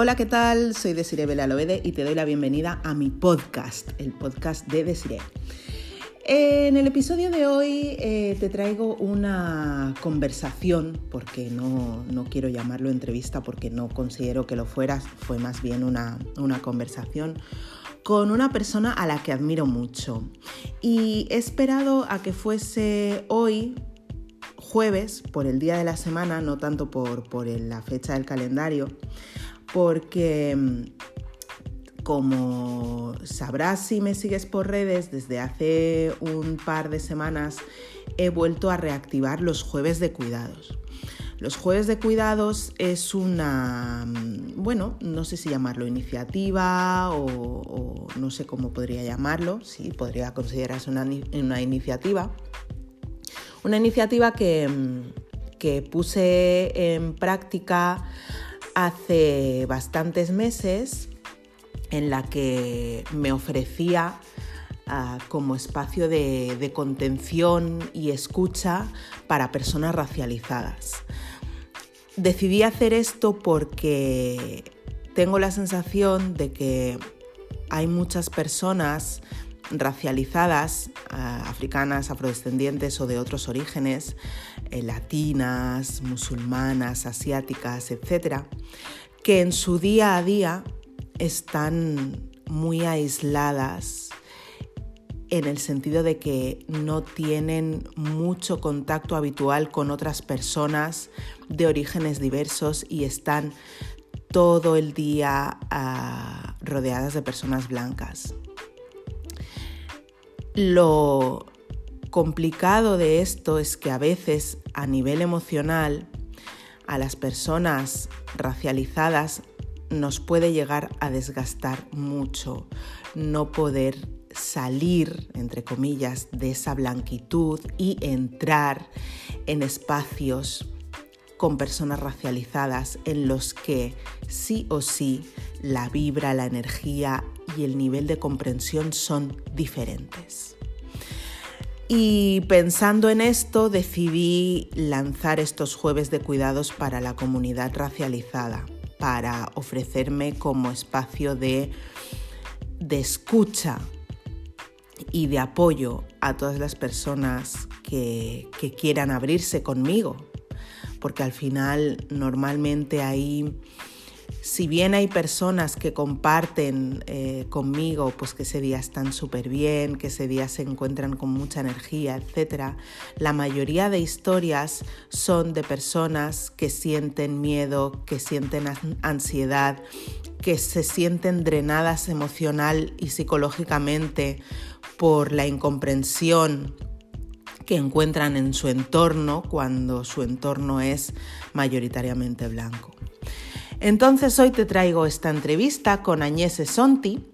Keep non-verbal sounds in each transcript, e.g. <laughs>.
Hola, ¿qué tal? Soy Desiree Belalobede y te doy la bienvenida a mi podcast, el podcast de Desiree. En el episodio de hoy eh, te traigo una conversación, porque no, quiero llamarlo entrevista porque no considero que lo fueras, fue más bien una, una conversación con una persona a la que admiro mucho. Y he esperado a que fuese hoy, jueves, por el día de la semana, no tanto por, por la fecha del calendario, porque mm, como sabrás si me sigues por redes, desde hace un par de semanas he vuelto a reactivar los jueves de cuidados. Los jueves de cuidados es una, mm, bueno, no sé si llamarlo iniciativa o, no sé cómo podría llamarlo, sí, podría considerarse una, una iniciativa. Una iniciativa que, mm, que puse en práctica hace bastantes meses en la que me ofrecía ah, como espacio de, contención y escucha para personas racializadas. Decidí hacer esto porque tengo la sensación de que hay muchas personas racializadas, ah, africanas, afrodescendientes o de otros orígenes, eh, latinas, musulmanas, asiáticas, etcétera, que en su día a día están muy aisladas en el sentido de que no tienen mucho contacto habitual con otras personas de orígenes diversos y están todo el día ah, rodeadas de personas blancas. Lo complicado de esto es que a veces a nivel emocional a las personas racializadas nos puede llegar a desgastar mucho no poder salir, entre comillas, de esa blanquitud y entrar en espacios con personas racializadas en los que sí o sí la vibra, la energía y el nivel de comprensión son diferentes. Y pensando en esto decidí lanzar estos jueves de cuidados para la comunidad racializada, para ofrecerme como espacio de, escucha y de apoyo a todas las personas que, que quieran abrirse conmigo, porque al final normalmente hay si bien hay personas que comparten eh, conmigo pues que ese día están súper bien, que ese día se encuentran con mucha energía, etc., la mayoría de historias son de personas que sienten miedo, que sienten ansiedad, que se sienten drenadas emocional y psicológicamente por la incomprensión que encuentran en su entorno cuando su entorno es mayoritariamente blanco. Entonces hoy te traigo esta entrevista con Agnese Sonti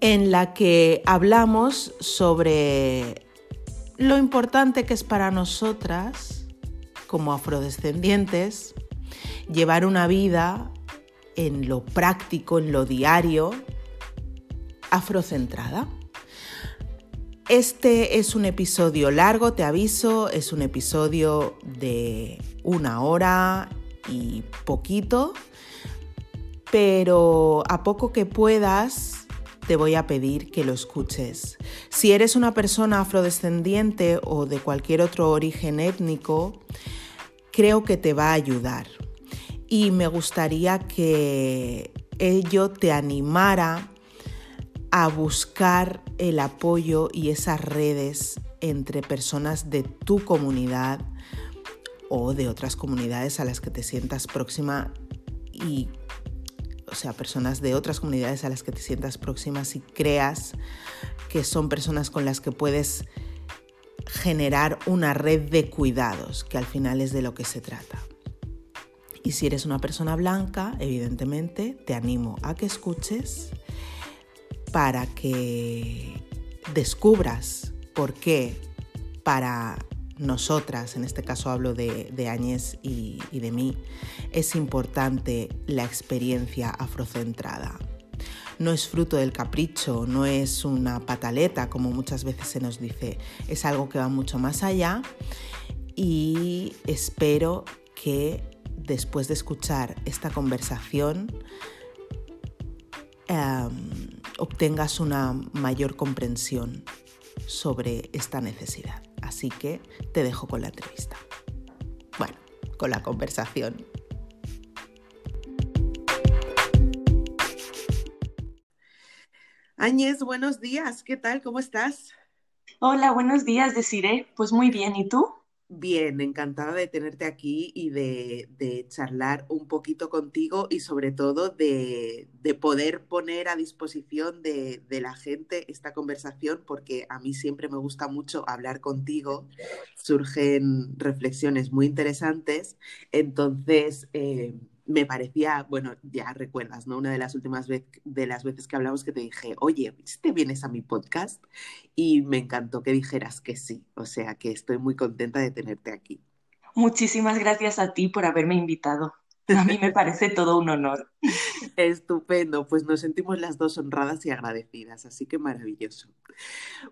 en la que hablamos sobre lo importante que es para nosotras como afrodescendientes llevar una vida en lo práctico, en lo diario, afrocentrada. Este es un episodio largo, te aviso, es un episodio de una hora y poquito, pero a poco que puedas te voy a pedir que lo escuches. Si eres una persona afrodescendiente o de cualquier otro origen étnico, creo que te va a ayudar. Y me gustaría que ello te animara a buscar el apoyo y esas redes entre personas de tu comunidad o de otras comunidades a las que te sientas próxima y, o sea, personas de otras comunidades a las que te sientas próximas y creas que son personas con las que puedes generar una red de cuidados, que al final es de lo que se trata. Y si eres una persona blanca, evidentemente te animo a que escuches para que descubras por qué para nosotras, en este caso hablo de, de Áñez y, y de mí, es importante la experiencia afrocentrada. No es fruto del capricho, no es una pataleta como muchas veces se nos dice, es algo que va mucho más allá y espero que después de escuchar esta conversación, em, obtengas una mayor comprensión sobre esta necesidad. Así que te dejo con la entrevista. Bueno, con la conversación. Áñez, buenos días. ¿Qué tal? ¿Cómo estás? Hola, buenos días, Desiree. Pues muy bien, ¿y tú? Bien, encantada de tenerte aquí y de, charlar un poquito contigo y sobre todo de, poder poner a disposición de, la gente esta conversación porque a mí siempre me gusta mucho hablar contigo, surgen reflexiones muy interesantes, entonces... Eh, me parecía, bueno, ya recuerdas, ¿no? Una de las últimas veces de las veces que hablamos que te dije, oye, si te vienes a mi podcast? Y me encantó que dijeras que sí, o sea que estoy muy contenta de tenerte aquí. Muchísimas gracias a ti por haberme invitado. A mí me parece todo un honor. <laughs> Estupendo, pues nos sentimos las dos honradas y agradecidas, así que maravilloso.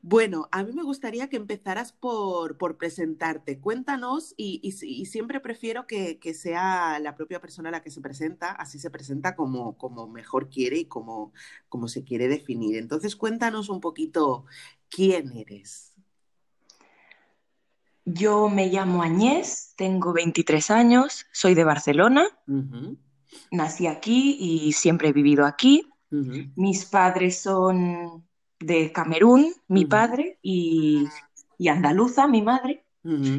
Bueno, a mí me gustaría que empezaras por, presentarte. Cuéntanos y, siempre prefiero que, sea la propia persona la que se presenta, así se presenta como, como mejor quiere y como, como se quiere definir. Entonces, cuéntanos un poquito quién eres. Yo me llamo Añés, tengo 23 años, soy de Barcelona, nací aquí y siempre he vivido aquí. Mis padres son de Camerún, mi padre, y, andaluza, mi madre.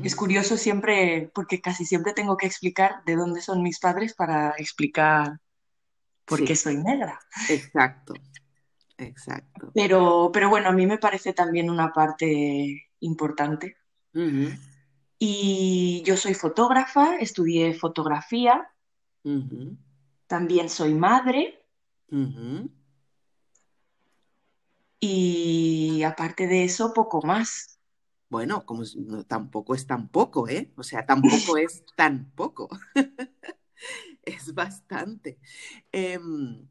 Es curioso siempre, porque casi siempre tengo que explicar de dónde son mis padres para explicar por qué soy negra. Exacto, exacto. Pero, pero bueno, a mí me parece también una parte importante y yo soy fotógrafa, estudié fotografía, también soy madre. Y aparte de eso, poco más. Bueno, como tampoco es tan poco, ¿eh? O sea, tampoco <laughs> es tan poco. <laughs> es bastante. Em,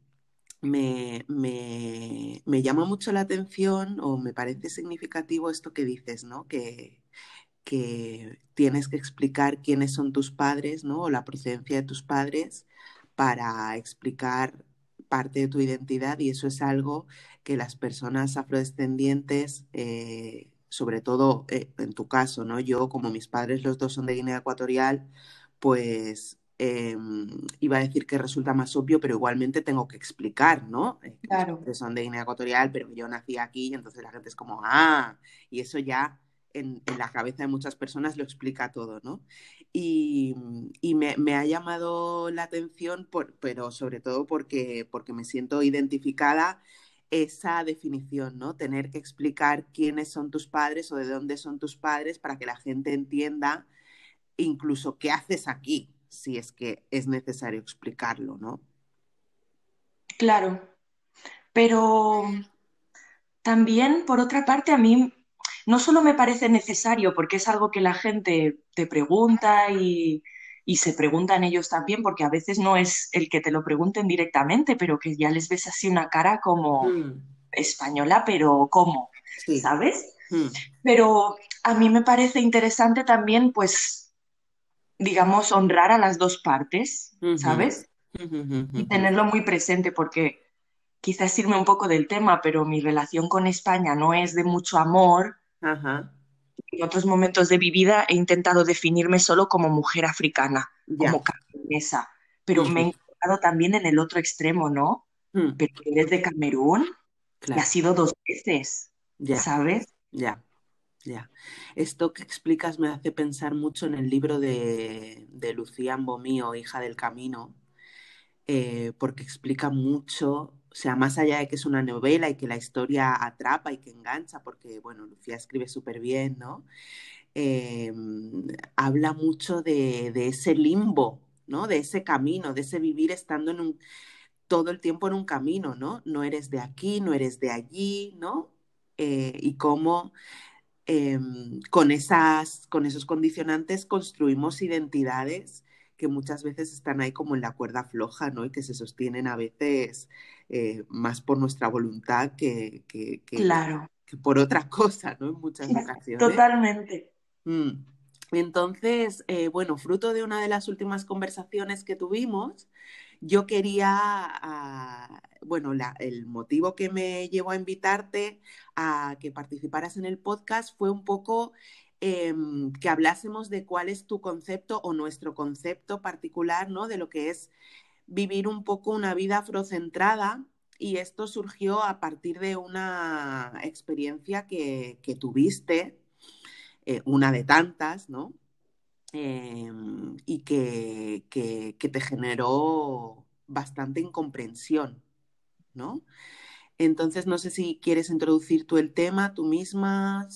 me, me, llama mucho la atención o me parece significativo esto que dices, ¿no? Que, que tienes que explicar quiénes son tus padres, ¿no? O la procedencia de tus padres para explicar parte de tu identidad y eso es algo que las personas afrodescendientes, eh, sobre todo eh, en tu caso, ¿no? Yo, como mis padres los dos son de Guinea Ecuatorial, pues em, iba a decir que resulta más obvio, pero igualmente tengo que explicar, ¿no? Eh, claro. Que son de Guinea Ecuatorial, pero yo nací aquí y entonces la gente es como, ah, y eso ya en, la cabeza de muchas personas lo explica todo, ¿no? Y, me, ha llamado la atención, pero sobre todo porque, porque me siento identificada esa definición, ¿no? Tener que explicar quiénes son tus padres o de dónde son tus padres para que la gente entienda incluso qué haces aquí, si es que es necesario explicarlo, ¿no? Claro, pero también, por otra parte, a mí no solo me parece necesario porque es algo que la gente te pregunta y, se preguntan ellos también, porque a veces no es el que te lo pregunten directamente, pero que ya les ves así una cara como mm. española, pero ¿cómo? ¿Sabes? Mm. Pero a mí me parece interesante también, pues, digamos, honrar a las dos partes, ¿sabes? Y tenerlo muy presente, porque quizás irme un poco del tema, pero mi relación con España no es de mucho amor, en otros momentos de mi vida he intentado definirme solo como mujer africana, como camerunesa, pero me he encontrado también en el otro extremo, ¿no? Mm. Pero eres de Camerún y has sido dos veces, ¿sabes? Ya, ya. Esto que explicas me hace pensar mucho en el libro de, de Lucía Ambomío, Hija del Camino, eh, porque explica mucho o sea, más allá de que es una novela y que la historia atrapa y que engancha, porque, bueno, Lucía escribe súper bien, ¿no? Em, habla mucho de, ese limbo, ¿no? De ese camino, de ese vivir estando en un, todo el tiempo en un camino, ¿no? No eres de aquí, no eres de allí, ¿no? Eh, y cómo em, con, esas, con esos condicionantes construimos identidades que muchas veces están ahí como en la cuerda floja, ¿no? Y que se sostienen a veces eh, más por nuestra voluntad que, claro. que, por otra <laughs> cosa, ¿no? En muchas ocasiones. Totalmente. Mm. Entonces, eh, bueno, fruto de una de las últimas conversaciones que tuvimos, yo quería, ah, bueno, el motivo que me llevó a invitarte a que participaras en el podcast fue un poco em, que hablásemos de cuál es tu concepto o nuestro concepto particular, ¿no? De lo que es vivir un poco una vida afrocentrada y esto surgió a partir de una experiencia que, tuviste, eh, una de tantas, ¿no? Em, y que, te generó bastante incomprensión, ¿no? Entonces, no sé si quieres introducir tú el tema, tú misma.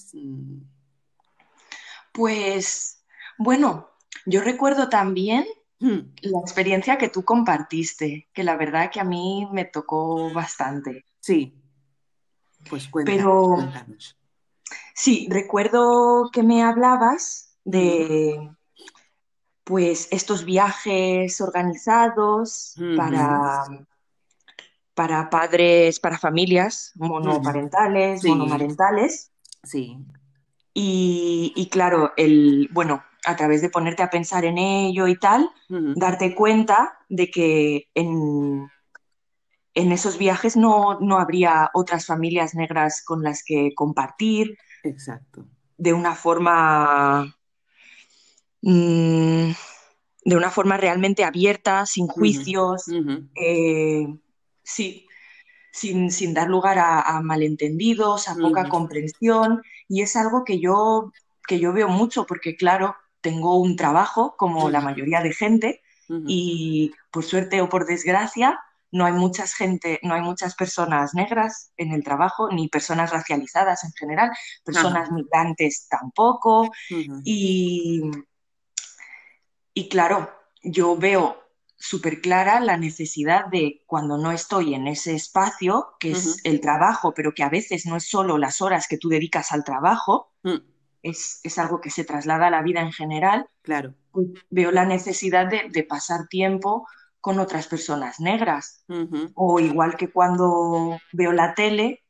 Pues, bueno, yo recuerdo también Hmm. La experiencia que tú compartiste, que la verdad que a mí me tocó bastante. Sí. Pues cuéntanos. Sí, recuerdo que me hablabas de pues estos viajes organizados para, para padres, para familias monoparentales, monomarentales. Sí. Y, y, claro, el, bueno, a través de ponerte a pensar en ello y tal, darte cuenta de que en, en esos viajes no, habría otras familias negras con las que compartir. Exacto. De una forma. Mm, de una forma realmente abierta, sin juicios. Eh, sí. Sin, sin, dar lugar a, malentendidos, a poca comprensión. Y es algo que yo, que yo veo mucho, porque claro, tengo un trabajo como la mayoría de gente y por suerte o por desgracia no hay muchas gente, no hay muchas personas negras en el trabajo ni personas racializadas en general, personas migrantes tampoco. Y, y claro, yo veo súper clara la necesidad de cuando no estoy en ese espacio, que es el trabajo, pero que a veces no es solo las horas que tú dedicas al trabajo, mm es, algo que se traslada a la vida en general, claro. Pues veo la necesidad de, pasar tiempo con otras personas negras. O igual que cuando veo la tele,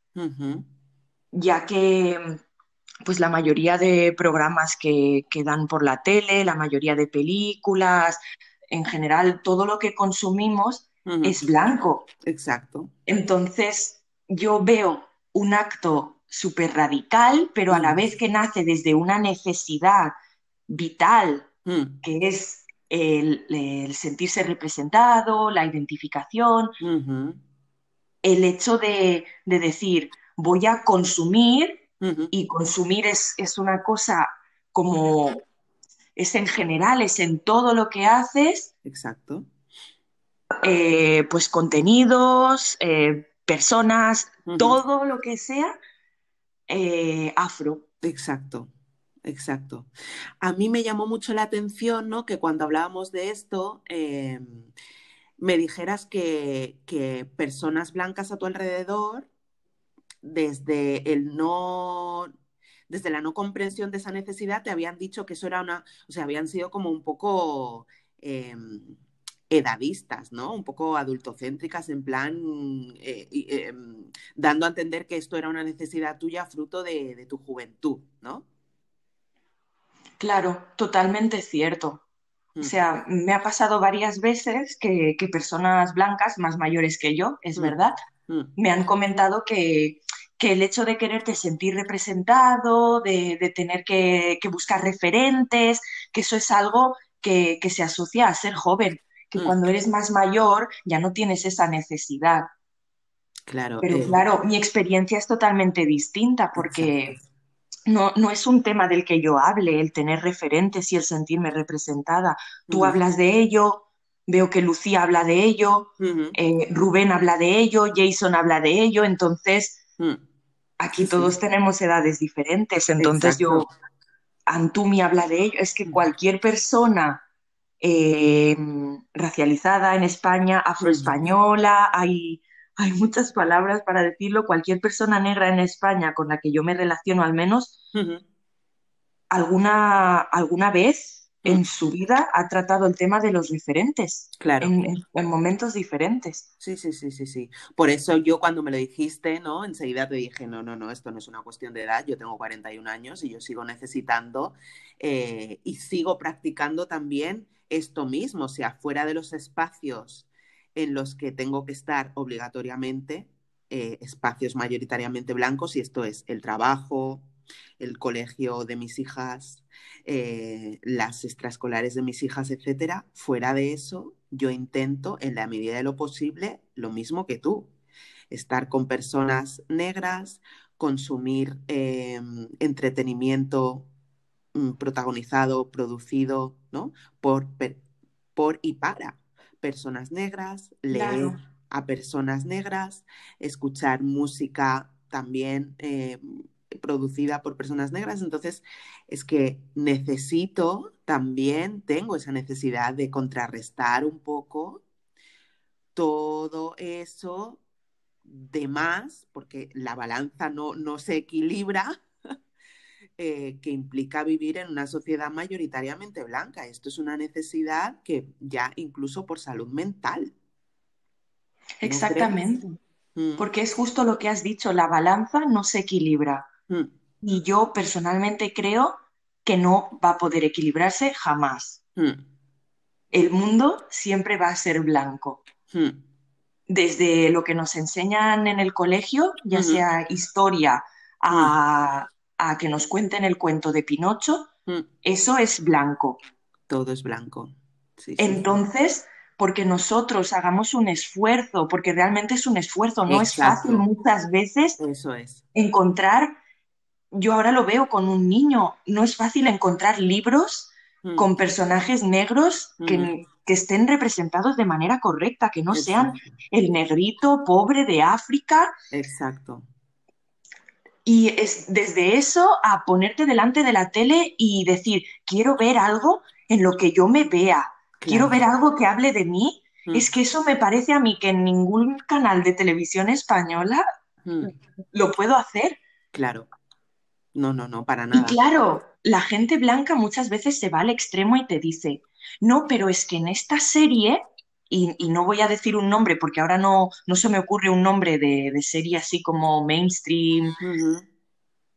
ya que pues la mayoría de programas que, que, dan por la tele, la mayoría de películas, en general todo lo que consumimos es blanco. Exacto. Entonces yo veo un acto súper radical, pero a la vez que nace desde una necesidad vital, mm. que es el, sentirse representado, la identificación, el hecho de, decir, voy a consumir, y consumir es, una cosa como, es en general, es en todo lo que haces. Exacto. Eh, pues contenidos, eh, personas, todo lo que sea, eh, afro. Exacto. Exacto. A mí me llamó mucho la atención, ¿no? Que cuando hablábamos de esto, em, me dijeras que, personas blancas a tu alrededor, desde el no, desde la no comprensión de esa necesidad, te habían dicho que eso era una, o sea, habían sido como un poco em, edadistas, ¿no? Un poco adultocéntricas, en plan, eh, em, dando a entender que esto era una necesidad tuya fruto de, tu juventud, ¿no? Claro, totalmente cierto. O mm. sea, me ha pasado varias veces que, personas blancas, más mayores que yo, es mm. verdad, mm. me han comentado que, el hecho de quererte sentir representado, de, tener que, buscar referentes, que eso es algo que, se asocia a ser joven que mm. cuando eres más mayor ya no tienes esa necesidad. Claro. Pero eh, claro, mi experiencia es totalmente distinta porque no, no, es un tema del que yo hable, el tener referentes y el sentirme representada. Tú hablas de ello, veo que Lucía habla de ello, eh, Rubén habla de ello, Jason habla de ello, entonces mm. Aquí todos tenemos edades diferentes, entonces yo, Antumi habla de ello, es que mm. cualquier persona eh, racializada en España, afroespañola, hay, hay muchas palabras para decirlo. Cualquier persona negra en España con la que yo me relaciono al menos, alguna, alguna vez en su vida ha tratado el tema de los referentes. Claro. En, momentos diferentes. Sí, sí, sí, sí, sí. Por eso yo cuando me lo dijiste, ¿no? Enseguida te dije, no, no, no, esto no es una cuestión de edad. Yo tengo 41 años y yo sigo necesitando eh, y sigo practicando también esto mismo, o sea, fuera de los espacios en los que tengo que estar obligatoriamente, eh, espacios mayoritariamente blancos, y esto es el trabajo, el colegio de mis hijas, eh, las extraescolares de mis hijas, etcétera. Fuera de eso, yo intento, en la medida de lo posible, lo mismo que tú. Estar con personas negras, consumir em, entretenimiento mm, protagonizado, producido, ¿no? Por, por y para personas negras, leer a personas negras, escuchar música también em, producida por personas negras. Entonces, es que necesito, también tengo esa necesidad de contrarrestar un poco todo eso de más, porque la balanza no, no se equilibra, <laughs> eh, que implica vivir en una sociedad mayoritariamente blanca. Esto es una necesidad que ya incluso por salud mental. Exactamente. Mm. Porque es justo lo que has dicho, la balanza no se equilibra. Mm. Y yo personalmente creo que no va a poder equilibrarse jamás. Mm. El mundo siempre va a ser blanco. Mm. Desde lo que nos enseñan en el colegio, ya sea historia, a, que nos cuenten el cuento de Pinocho, eso es blanco. Todo es blanco. Entonces, porque nosotros hagamos un esfuerzo, porque realmente es un esfuerzo, no es fácil muchas veces Eso es. encontrar yo ahora lo veo con un niño, no es fácil encontrar libros mm. con personajes negros que, mm. que, estén representados de manera correcta, que no sean el negrito pobre de África. Exacto. Y es desde eso a ponerte delante de la tele y decir, quiero ver algo en lo que yo me vea, quiero ver algo que hable de mí. Mm. Es que eso me parece a mí que en ningún canal de televisión española lo puedo hacer. Claro. No, no, no, para nada. Y claro, la gente blanca muchas veces se va al extremo y te dice, no, pero es que en esta serie, y, no voy a decir un nombre porque ahora no, no se me ocurre un nombre de, serie así como mainstream,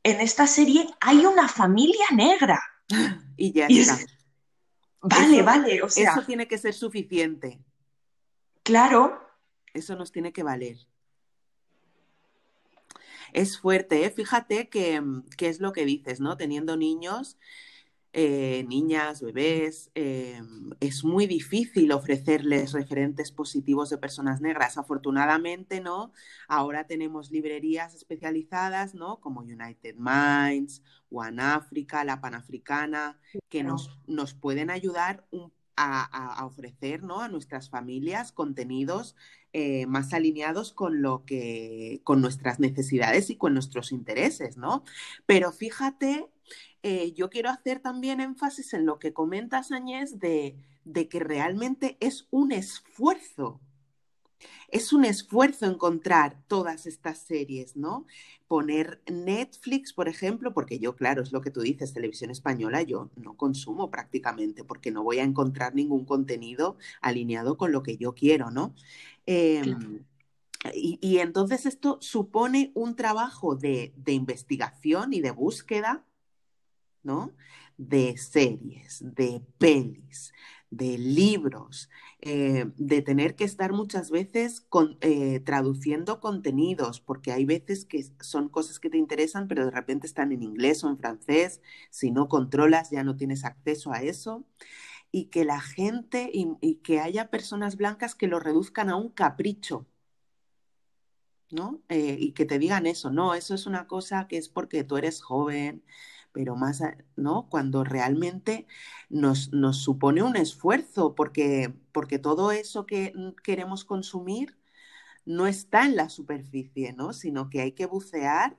en esta serie hay una familia negra. <laughs> Y ya está. Vale, vale, o sea... Eso tiene que ser suficiente. Claro. Eso nos tiene que valer es fuerte. ¿eh? Fíjate mm, que, es lo que dices, ¿no? Teniendo niños, eh, niñas, bebés, eh, es muy difícil ofrecerles referentes positivos de personas negras. Afortunadamente, ¿no? Ahora tenemos librerías especializadas, ¿no? Como United Minds, One Africa, la Panafricana, que nos, nos pueden ayudar un a, ofrecer ¿no? a nuestras familias contenidos eh, más alineados con lo que, con nuestras necesidades y con nuestros intereses, ¿no? Pero fíjate, eh, yo quiero hacer también énfasis en lo que comentas, Añez, de, de que realmente es un esfuerzo es un esfuerzo encontrar todas estas series, ¿no? Poner Netflix, por ejemplo, porque yo, claro, es lo que tú dices, televisión española, yo no consumo prácticamente porque no voy a encontrar ningún contenido alineado con lo que yo quiero, ¿no? Em, y, entonces esto supone un trabajo de, de investigación y de búsqueda, ¿no? De series, de pelis, de libros, eh, de tener que estar muchas veces eh, traduciendo contenidos, porque hay veces que son cosas que te interesan, pero de repente están en inglés o en francés, si no controlas ya no tienes acceso a eso, y que la gente y, que haya personas blancas que lo reduzcan a un capricho. ¿no? Eh, y que te digan eso, no, eso es una cosa que es porque tú eres joven, pero más, ¿no? Cuando realmente nos, nos supone un esfuerzo, porque, porque todo eso que queremos consumir no está en la superficie, ¿no? Sino que hay que bucear,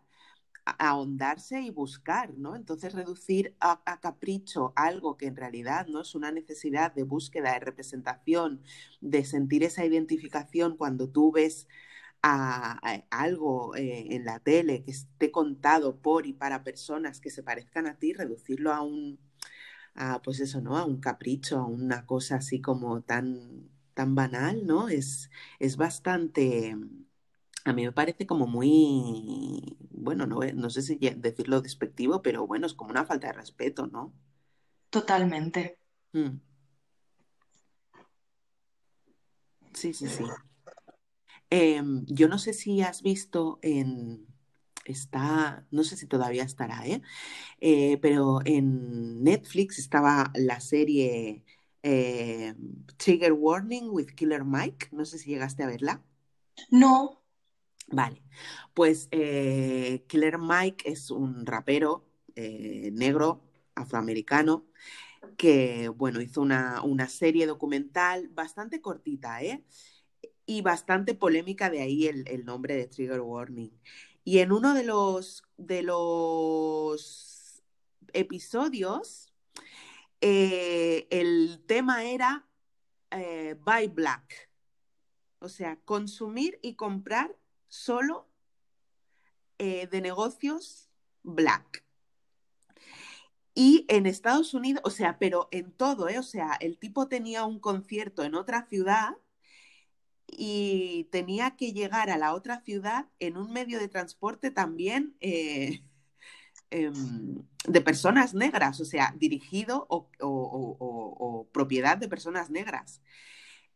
ahondarse y buscar, ¿no? Entonces reducir a, a, capricho algo que en realidad no es una necesidad de búsqueda, de representación, de sentir esa identificación cuando tú ves a, algo eh, en la tele que esté contado por y para personas que se parezcan a ti, reducirlo a un, a, pues eso, ¿no? A un capricho, a una cosa así como tan, tan banal, ¿no? Es, es bastante, a mí me parece como muy, bueno, no, no sé si decirlo despectivo, pero bueno, es como una falta de respeto, ¿no? Totalmente. Mm. Sí, sí, sí. Em, yo no sé si has visto en, está, no sé si todavía estará, ¿eh? ¿eh? pero en Netflix estaba la serie eh, Trigger Warning with Killer Mike, no sé si llegaste a verla. No. Vale, pues eh, Killer Mike es un rapero negro, afroamericano, que, bueno, hizo una, una serie documental bastante cortita, ¿eh? Y bastante polémica, de ahí el, nombre de Trigger Warning. Y en uno de los, de los episodios, eh, el tema era eh, buy black, o sea, consumir y comprar solo eh, de negocios black. Y en Estados Unidos, o sea, pero en todo. O sea, el tipo tenía un concierto en otra ciudad y tenía que llegar a la otra ciudad en un medio de transporte también eh, <laughs> em, de personas negras, o sea, dirigido o propiedad de personas negras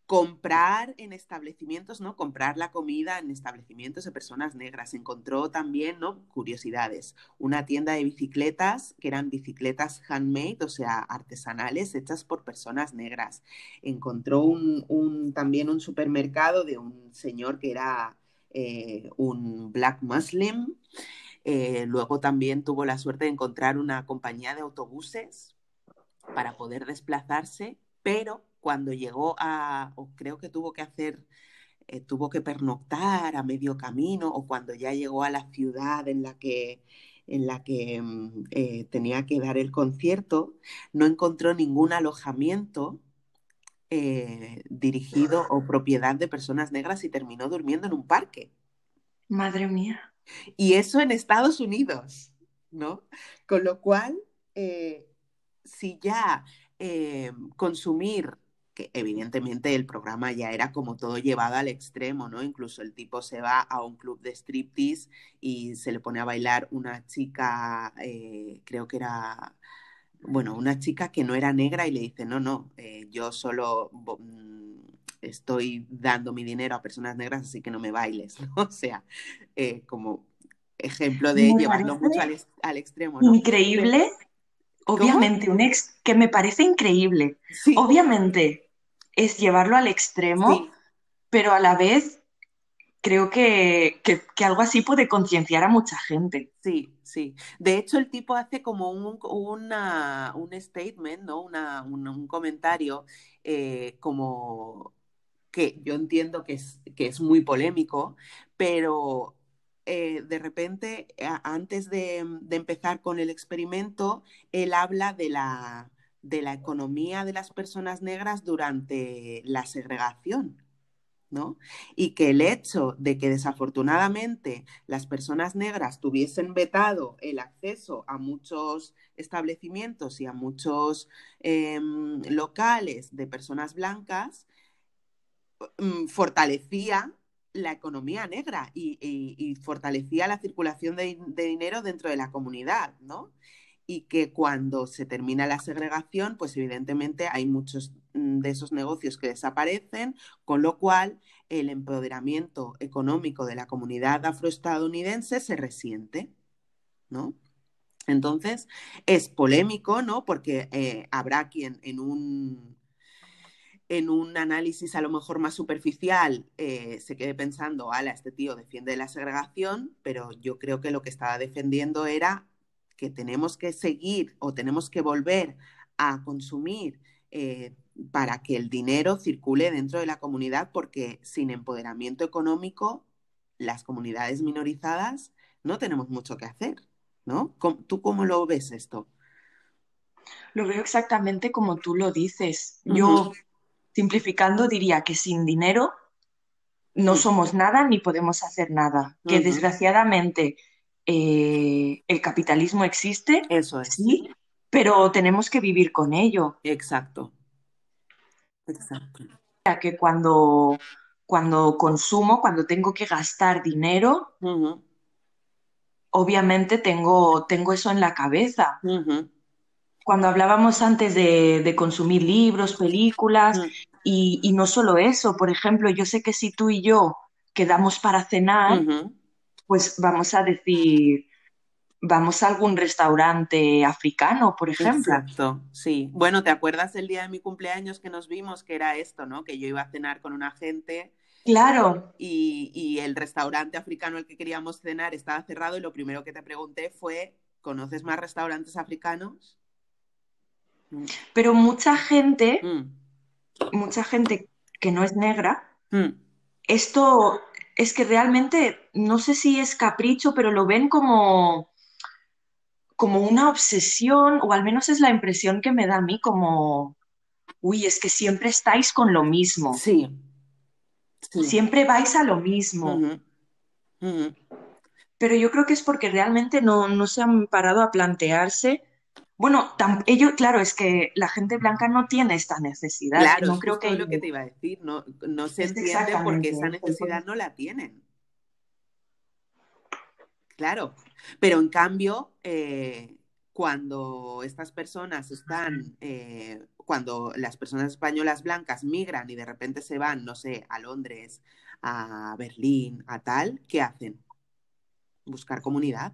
comprar en establecimientos, ¿no? Comprar la comida en establecimientos de personas negras. Encontró también, ¿no? Curiosidades. Una tienda de bicicletas que eran bicicletas handmade, o sea, artesanales, hechas por personas negras. Encontró un, también un supermercado de un señor que era eh, un black muslim. Eh, luego también tuvo la suerte de encontrar una compañía de autobuses para poder desplazarse, pero cuando llegó a, o creo que tuvo que hacer, eh, tuvo que pernoctar a medio camino, o cuando ya llegó a la ciudad en la que, en la que mm, eh, tenía que dar el concierto, no encontró ningún alojamiento eh, dirigido o propiedad de personas negras y terminó durmiendo en un parque. Madre mía. Y eso en Estados Unidos, ¿no? Con lo cual, si ya consumir que evidentemente el programa ya era como todo llevado al extremo, ¿no? Incluso el tipo se va a un club de striptease y se le pone a bailar una chica, eh, creo que era, bueno, una chica que no era negra y le dice, no, no, eh, yo solo mm, estoy dando mi dinero a personas negras, así que no me bailes, <laughs> ¿no? O sea, eh, como ejemplo de llevarlo mucho al, extremo. ¿no? Increíble. Obviamente, un ex que me parece increíble. Obviamente, es llevarlo al extremo, pero a la vez creo que, algo así puede concienciar a mucha gente. Sí, sí. De hecho, el tipo hace como un, un statement, ¿no? un, comentario eh, como que yo entiendo que es, que es muy polémico, pero eh, de repente, antes de, de, empezar con el experimento, él habla de la, de la economía de las personas negras durante la segregación. ¿no? Y que el hecho de que desafortunadamente las personas negras tuviesen vetado el acceso a muchos establecimientos y a muchos em, locales de personas blancas, mm, fortalecía la economía negra y, fortalecía la circulación de, de, dinero dentro de la comunidad, ¿no? Y que cuando se termina la segregación, pues evidentemente hay muchos mm, de esos negocios que desaparecen, con lo cual el empoderamiento económico de la comunidad afroestadounidense se resiente, ¿no? Entonces, es polémico, ¿no? Porque eh, habrá quien en un, en un análisis a lo mejor más superficial eh, se quede pensando, ala, este tío defiende la segregación, pero yo creo que lo que estaba defendiendo era que tenemos que seguir o tenemos que volver a consumir eh, para que el dinero circule dentro de la comunidad, porque sin empoderamiento económico, las comunidades minorizadas no tenemos mucho que hacer, ¿no? ¿Tú cómo lo ves esto? Lo veo exactamente como tú lo dices. Yo, simplificando, diría que sin dinero no somos nada ni podemos hacer nada. Que desgraciadamente eh, el capitalismo existe, Eso es. sí, pero tenemos que vivir con ello. Exacto. Exacto. Que cuando, cuando consumo, cuando tengo que gastar dinero, obviamente tengo, tengo eso en la cabeza. Cuando hablábamos antes de, de consumir libros, películas, y, y no solo eso, por ejemplo, yo sé que si tú y yo quedamos para cenar. Pues vamos a decir, vamos a algún restaurante africano, por ejemplo. Exacto, sí. Bueno, ¿te acuerdas el día de mi cumpleaños que nos vimos? Que era esto, ¿no? Que yo iba a cenar con una gente Claro, y, y el restaurante africano al que queríamos cenar estaba cerrado y lo primero que te pregunté fue, ¿conoces más restaurantes africanos? Mm, pero mucha gente, mm, mucha gente que no es negra, mm. esto es que realmente, no sé si es capricho, pero lo ven como, como una obsesión, o al menos es la impresión que me da a mí, como, uy, es que siempre estáis con lo mismo, Sí, sí. siempre vais a lo mismo. Pero yo creo que es porque realmente no, no se han parado a plantearse. Bueno, tam- ello, claro, es que la gente blanca no tiene esta necesidad. Claro, No es creo que lo que te iba a decir, no, no se entiende porque esa necesidad no la tienen. Claro, pero en cambio, eh, cuando estas personas están, eh, cuando las personas españolas blancas migran y de repente se van, no sé, a Londres, a Berlín, a tal, ¿qué hacen? Buscar comunidad,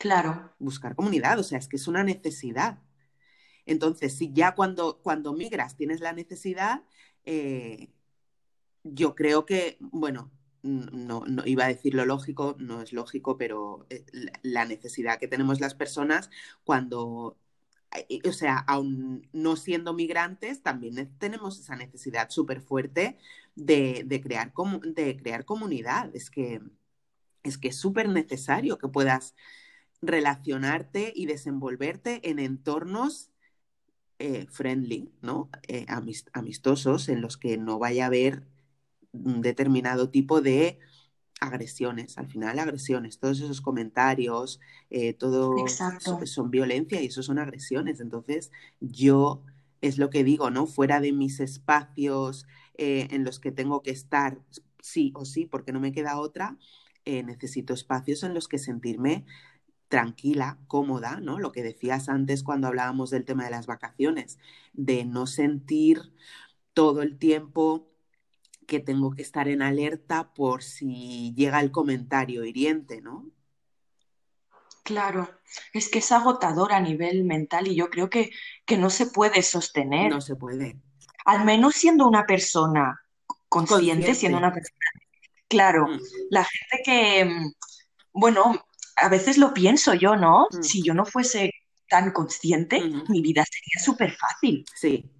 Claro, buscar comunidad, o sea, es que es una necesidad. Entonces, si ya cuando, cuando migras tienes la necesidad, eh, yo creo que, bueno, no, no, iba a decir lo lógico, no es lógico, pero eh, la, necesidad que tenemos las personas cuando, eh, o sea, aún no siendo migrantes, también tenemos esa necesidad súper fuerte de, de, crear de crear comunidad. Es que es que es súper necesario que puedas relacionarte y desenvolverte en entornos eh, friendly, ¿no? Eh, amist amistosos en los que no vaya a haber un determinado tipo de agresiones, al final agresiones, todos esos comentarios, eh, todo exacto. son violencia y eso son agresiones. Entonces, yo es lo que digo, ¿no? Fuera de mis espacios eh, en los que tengo que estar, sí o sí, porque no me queda otra, eh, necesito espacios en los que sentirme tranquila, cómoda, ¿no? Lo que decías antes cuando hablábamos del tema de las vacaciones, de no sentir todo el tiempo que tengo que estar en alerta por si llega el comentario hiriente, ¿no? Claro, es que es agotador a nivel mental y yo creo que, que no se puede sostener. No se puede. Al menos siendo una persona consciente, Consciente. siendo una persona... Claro, Mm. la gente que, bueno, a veces lo pienso yo, ¿no? Mm. Si yo no fuese tan consciente, mi vida sería súper fácil. Sí.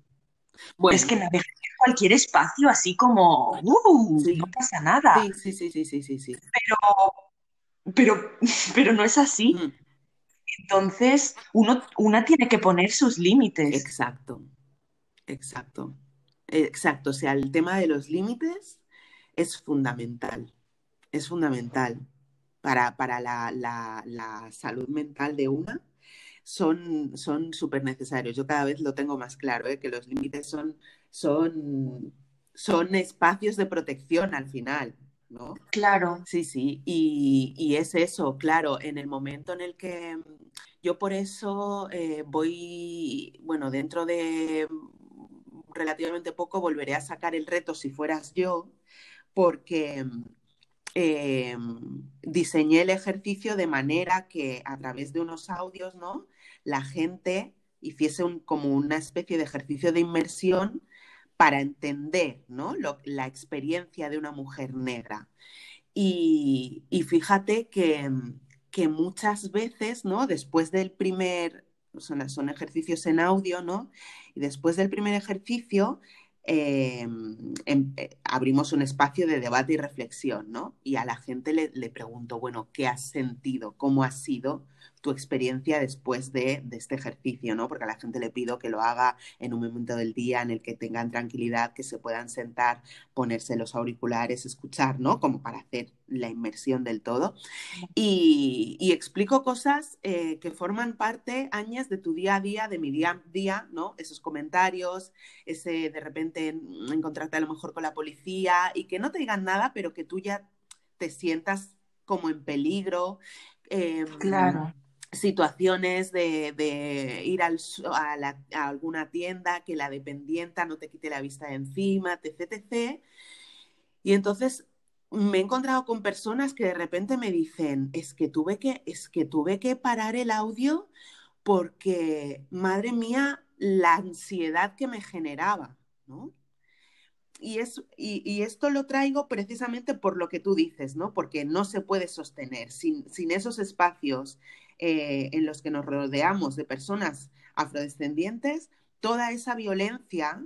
Bueno, Es que navegaría cualquier espacio así como, ¡uh! Sí. No pasa nada. sí, sí, sí, sí, sí, sí, sí. Pero, <laughs> pero no es así. Mm. Entonces, uno, una tiene que poner sus límites. Exacto, exacto, exacto. O sea, el tema de los límites es fundamental, es fundamental para, para la, la, la salud mental de una. Son son súper necesarios. Yo cada vez lo tengo más claro, ¿eh? que los límites son, son, son espacios de protección al final, ¿no? Claro, Sí, sí, y, y es eso, claro, en el momento en el que yo por eso eh, voy, bueno, dentro de relativamente poco volveré a sacar el reto si fueras yo, porque eh, diseñé el ejercicio de manera que a través de unos audios, ¿no? La gente hiciese como una especie de ejercicio de inmersión para entender, ¿no? Lo- la experiencia de una mujer negra. Y, y fíjate que, que muchas veces, ¿no? Después del primer, son, son ejercicios en audio, ¿no? Y después del primer ejercicio, eh, em- eh, abrimos un espacio de debate y reflexión, ¿no? Y a la gente le, le pregunto, bueno, ¿qué has sentido? ¿Cómo ha sido tu experiencia después de, de, este ejercicio, ¿no? Porque a la gente le pido que lo haga en un momento del día en el que tengan tranquilidad, que se puedan sentar, ponerse los auriculares, escuchar, ¿no? Como para hacer la inmersión del todo. Y, y explico cosas eh, que forman parte, años de tu día a día, de mi día a día, ¿no? Esos comentarios, ese de repente encontrarte a lo mejor con la policía y que no te digan nada, pero que tú ya te sientas como en peligro. Eh, claro situaciones de, ir a, alguna tienda, que la dependienta no te quite la vista de encima, etc, etc. Y entonces me he encontrado con personas que de repente me dicen, es que tuve que, es que, tuve que parar el audio porque, madre mía, la ansiedad que me generaba, ¿no? Y, y, esto lo traigo precisamente por lo que tú dices, ¿no? Porque no se puede sostener sin, sin esos espacios eh, en los que nos rodeamos de personas afrodescendientes, toda esa violencia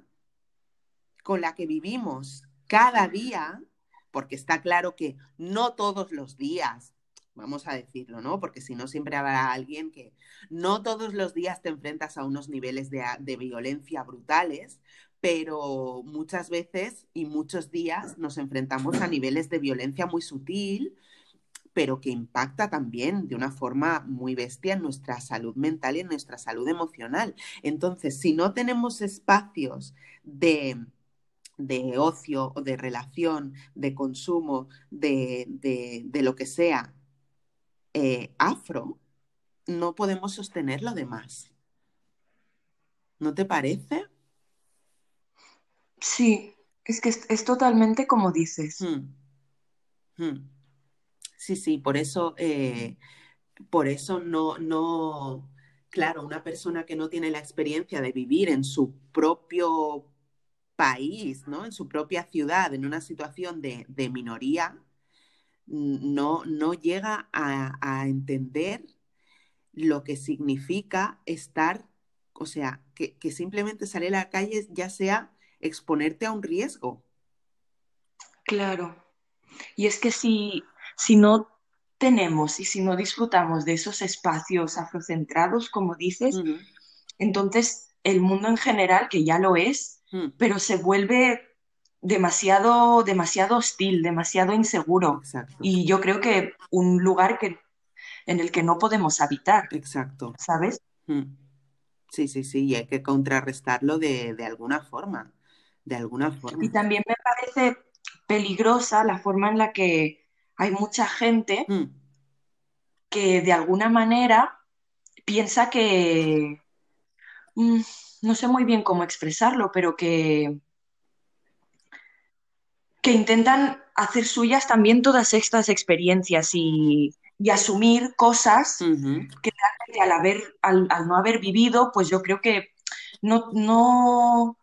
con la que vivimos cada día, porque está claro que no todos los días, vamos a decirlo, ¿no? Porque si no, siempre habrá alguien que no todos los días te enfrentas a unos niveles de, de violencia brutales, pero muchas veces y muchos días nos enfrentamos a niveles de violencia muy sutil, pero que impacta también de una forma muy bestia en nuestra salud mental y en nuestra salud emocional. Entonces, si no tenemos espacios de, de ocio o de relación, de consumo, de, de, de lo que sea eh, afro, no podemos sostener lo demás. ¿No te parece? Sí, es que es, es totalmente como dices. Hmm. Hmm. Sí, sí, por eso, eh, por eso no, no, claro, una persona que no tiene la experiencia de vivir en su propio país, ¿no? En su propia ciudad, en una situación de, minoría, no, no llega a, a, entender lo que significa estar, o sea, que, que simplemente salir a la calle ya sea exponerte a un riesgo. Claro. Y es que si si no tenemos y si no disfrutamos de esos espacios afrocentrados, como dices, uh -huh. entonces el mundo en general, que ya lo es, uh -huh. pero se vuelve demasiado, demasiado hostil, demasiado inseguro. Exacto. Y yo creo que un lugar que, en el que no podemos habitar. Exacto. ¿Sabes? Sí, sí, sí, y hay que contrarrestarlo de, de alguna forma. De alguna forma. Y también me parece peligrosa la forma en la que hay mucha gente mm. que de alguna manera piensa que, mm, no sé muy bien cómo expresarlo, pero que, que intentan hacer suyas también todas estas experiencias y, y asumir cosas uh -huh. que realmente al, haber, al, al, no haber vivido, pues yo creo que no, no,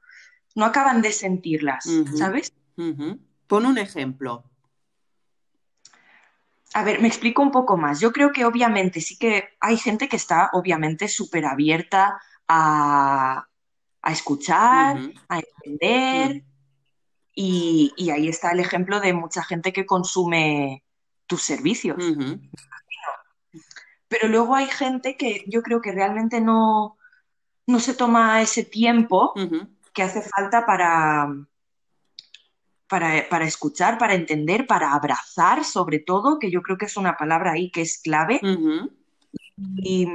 no acaban de sentirlas, uh -huh. ¿sabes? Uh -huh. Pon un ejemplo. A ver, me explico un poco más. Yo creo que obviamente sí que hay gente que está obviamente súper abierta a, a escuchar, uh -huh. a entender. Uh -huh. y, y, ahí está el ejemplo de mucha gente que consume tus servicios. Uh -huh. Pero luego hay gente que yo creo que realmente no, no se toma ese tiempo que hace falta para, para, para, escuchar, para entender, para abrazar, sobre todo, que yo creo que es una palabra ahí que es clave. Uh -huh. y,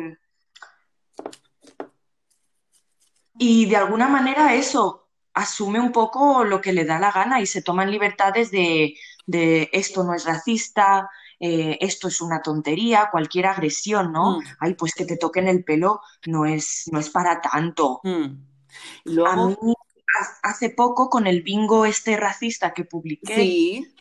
y, de alguna manera eso asume un poco lo que le da la gana y se toman libertades de, de esto no es racista, eh, esto es una tontería, cualquier agresión, ¿no? Mm. Ay, pues que te toquen el pelo no es, no es para tanto. Mm. Luego... A mí hace poco con el bingo este racista que publiqué, sí.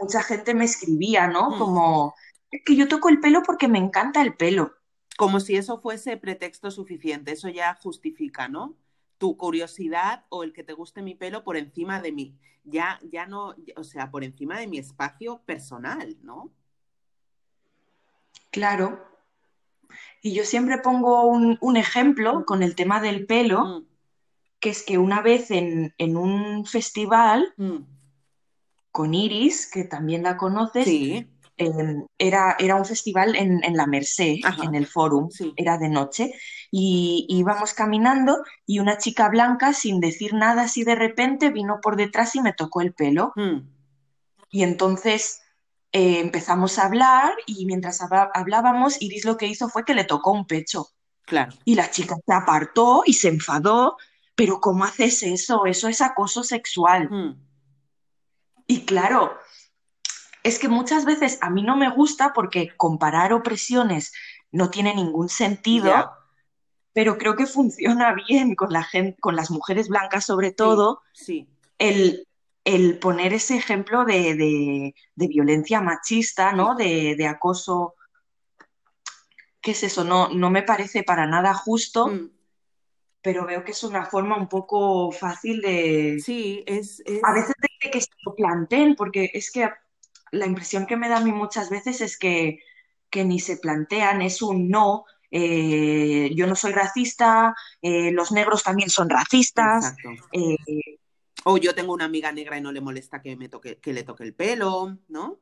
mucha gente me escribía, ¿no? Mm. Como, es que yo toco el pelo porque me encanta el pelo. Como si eso fuese pretexto suficiente, eso ya justifica, ¿no? Tu curiosidad o el que te guste mi pelo por encima de mí, ya, ya no, o sea, por encima de mi espacio personal, ¿no? Claro. Y yo siempre pongo un, un ejemplo con el tema del pelo. Mm que es que una vez en, en un festival mm. con Iris, que también la conoces. Sí. Em, era, era un festival en, la Merced, en el Forum, era de noche, y íbamos caminando y una chica blanca, sin decir nada así de repente, vino por detrás y me tocó el pelo. Hmm. Y entonces eh, empezamos a hablar y mientras hablábamos, Iris lo que hizo fue que le tocó un pecho. Claro. Y la chica se apartó y se enfadó, pero ¿cómo haces eso? Eso es acoso sexual. Hmm. Y claro, es que muchas veces a mí no me gusta porque comparar opresiones no tiene ningún sentido, pero creo que funciona bien con la gente, con las mujeres blancas sobre todo, sí, El, el, poner ese ejemplo de, violencia machista, ¿no? De, acoso. ¿Qué es eso? No, no me parece para nada justo. Mm. Pero veo que es una forma un poco fácil de. Sí, es. A veces de que se lo planteen, porque es que la impresión que me da a mí muchas veces es que, ni se plantean, es un no, eh, yo no soy racista, eh, los negros también son racistas. Eh, o yo tengo una amiga negra y no le molesta que, me toque, que le toque el pelo, ¿no?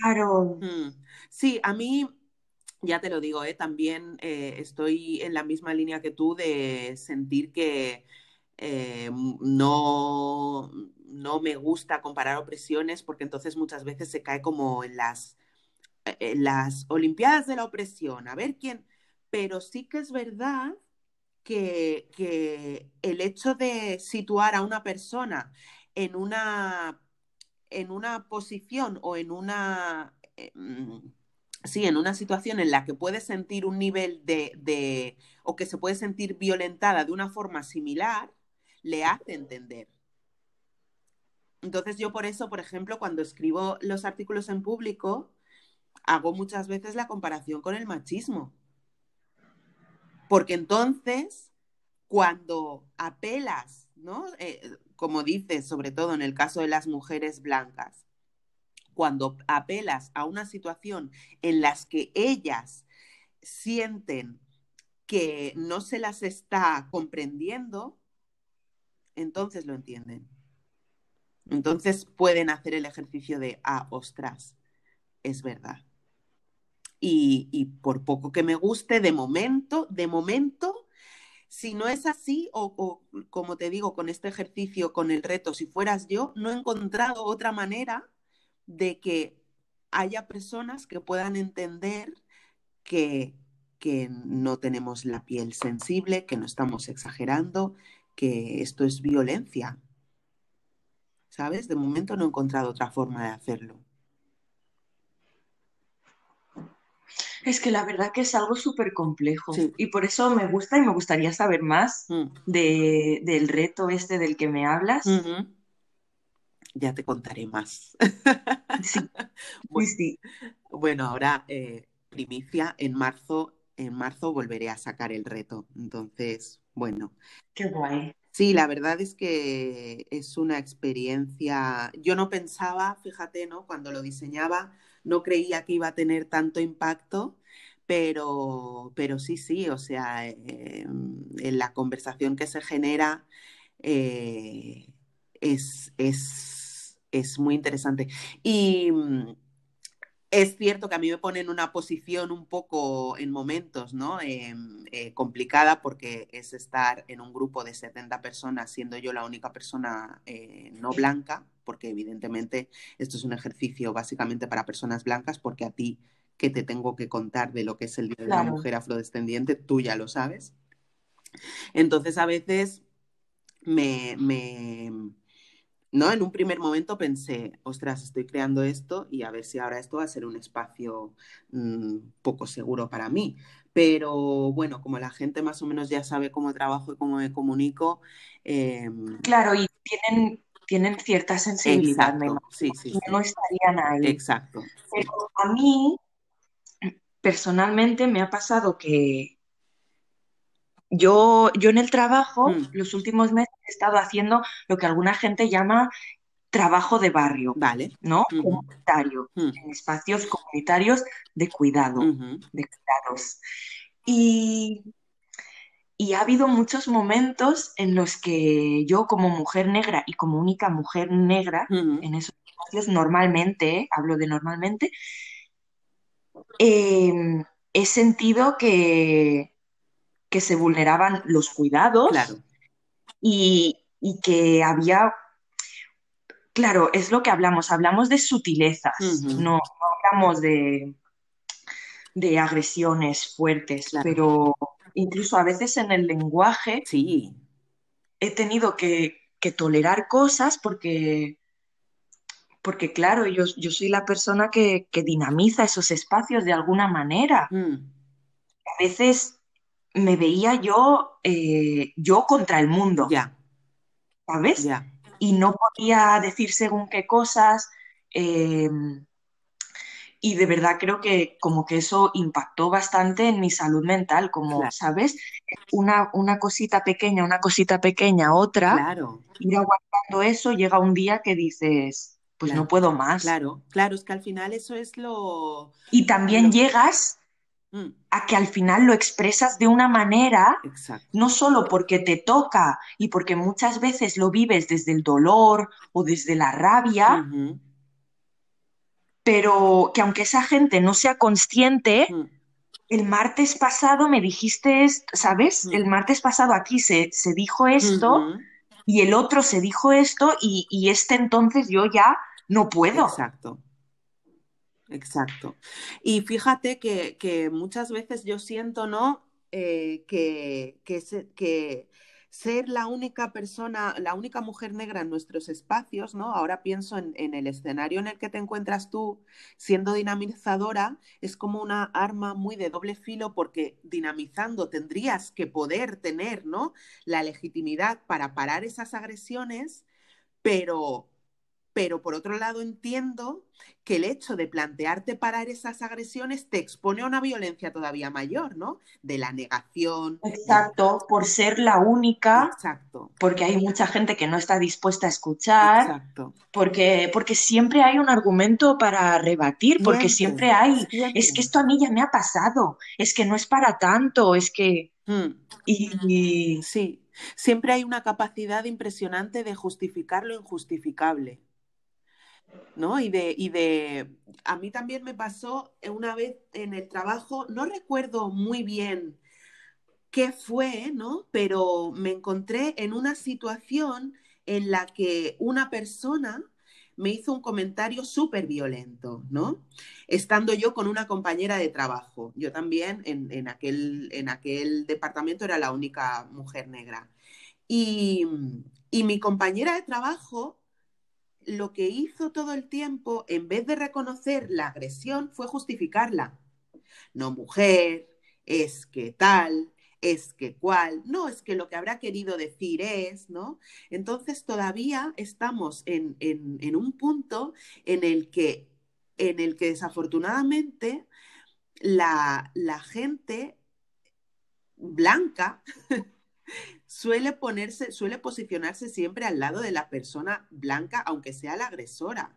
Claro. Mm. Sí, a mí, ya te lo digo, también estoy en la misma línea que tú de sentir que no, no me gusta comparar opresiones porque entonces muchas veces se cae como en las, eh, las Olimpiadas de la opresión, a ver quién, pero sí que es verdad que, el hecho de situar a una persona en una, en una posición o en una... Eh, mm, sí, en una situación en la que puede sentir un nivel de, de, o que se puede sentir violentada de una forma similar, le hace entender entonces yo por eso, por ejemplo, cuando escribo los artículos en público, hago muchas veces la comparación con el machismo. Porque entonces, cuando apelas, ¿no? Eh, como dices, sobre todo en el caso de las mujeres blancas, cuando apelas a una situación en las que ellas sienten que no se las está comprendiendo, entonces lo entienden. Entonces pueden hacer el ejercicio de, ah, ostras, es verdad. Y, por poco que me guste, de momento, de momento, si no es así, o, como te digo, con este ejercicio, con el reto, si fueras yo, no he encontrado otra manera de que haya personas que puedan entender que, que no tenemos la piel sensible, que no estamos exagerando, que esto es violencia, ¿sabes? De momento no he encontrado otra forma de hacerlo. Es que la verdad que es algo súper complejo y por eso me gusta y me gustaría saber más mm. del reto este del que me hablas. Ya te contaré más. <laughs> Sí, bueno, ahora eh, primicia, en marzo, en marzo volveré a sacar el reto. Entonces, bueno. Qué guay. Sí, la verdad es que es una experiencia. Yo no pensaba, fíjate, ¿no? Cuando lo diseñaba, no creía que iba a tener tanto impacto, pero, pero sí, sí, o sea, eh, en la conversación que se genera eh, es, es, es, muy interesante. Y mm, es cierto que a mí me pone en una posición un poco en momentos, ¿no? Em, eh, complicada porque es estar en un grupo de 70 personas siendo yo la única persona eh, no blanca, porque evidentemente esto es un ejercicio básicamente para personas blancas, porque a ti que te tengo que contar de lo que es el Día de la Mujer Afrodescendiente, tú ya lo sabes. Entonces a veces me, me ¿no? En un primer momento pensé, ostras, estoy creando esto y a ver si ahora esto va a ser un espacio mm, poco seguro para mí. Pero bueno, como la gente más o menos ya sabe cómo trabajo y cómo me comunico. Em, claro, y tienen, tienen cierta sensibilidad. sí, sí, No estarían ahí. Exacto. Pero a mí, personalmente, me ha pasado que yo, yo en el trabajo, mm. los últimos meses he estado haciendo lo que alguna gente llama trabajo de barrio, vale. ¿no? Comunitario, mm. en espacios comunitarios de cuidado, de cuidados. Y, y ha habido muchos momentos en los que yo como mujer negra y como única mujer negra en esos espacios normalmente, hablo de normalmente, em, he sentido que, que se vulneraban los cuidados y, que había, claro, es lo que hablamos, hablamos de sutilezas, no, hablamos de, de agresiones fuertes, pero incluso a veces en el lenguaje sí. he tenido que, tolerar cosas porque, porque claro, yo, yo soy la persona que, dinamiza esos espacios de alguna manera. Mm. A veces me veía yo, eh, yo contra el mundo. Ya. ¿Sabes? Y no podía decir según qué cosas. Em, y de verdad creo que como que eso impactó bastante en mi salud mental, como, ¿sabes? Una, una cosita pequeña, una cosita pequeña, otra, claro. ir aguantando eso, llega un día que dices, pues no puedo más. Claro, claro, es que al final eso es lo... Y también llegas. A que al final lo expresas de una manera, no solo porque te toca y porque muchas veces lo vives desde el dolor o desde la rabia, pero que aunque esa gente no sea consciente, mm. el martes pasado me dijiste, ¿sabes? Mm. El martes pasado aquí se, dijo esto y el otro se dijo esto y, este entonces yo ya no puedo. Exacto. Exacto. Y fíjate que, muchas veces yo siento, ¿no? Eh, que, que, que ser la única persona, la única mujer negra en nuestros espacios, ¿no? Ahora pienso en, el escenario en el que te encuentras tú siendo dinamizadora, es como una arma muy de doble filo porque dinamizando tendrías que poder tener, ¿no? La legitimidad para parar esas agresiones, pero pero por otro lado entiendo que el hecho de plantearte parar esas agresiones te expone a una violencia todavía mayor, ¿no? De la negación. Exacto, por ser la única. Exacto. Porque hay mucha gente que no está dispuesta a escuchar. Exacto. Porque, porque siempre hay un argumento para rebatir, porque siempre hay. Es que esto a mí ya me ha pasado, es que no es para tanto, es que. Hmm. y... Sí, siempre hay una capacidad impresionante de justificar lo injustificable. ¿No? Y de, y de, a mí también me pasó una vez en el trabajo, no recuerdo muy bien qué fue, ¿no? Pero me encontré en una situación en la que una persona me hizo un comentario súper violento, ¿no? Estando yo con una compañera de trabajo. Yo también en, en, aquel, en aquel departamento era la única mujer negra. Y, y mi compañera de trabajo lo que hizo todo el tiempo, en vez de reconocer la agresión, fue justificarla. No mujer, es que tal, es que cual, no, es que lo que habrá querido decir es, ¿no? Entonces todavía estamos en, un punto en el que, en el que desafortunadamente la, la gente blanca <laughs> suele ponerse, suele posicionarse siempre al lado de la persona blanca, aunque sea la agresora.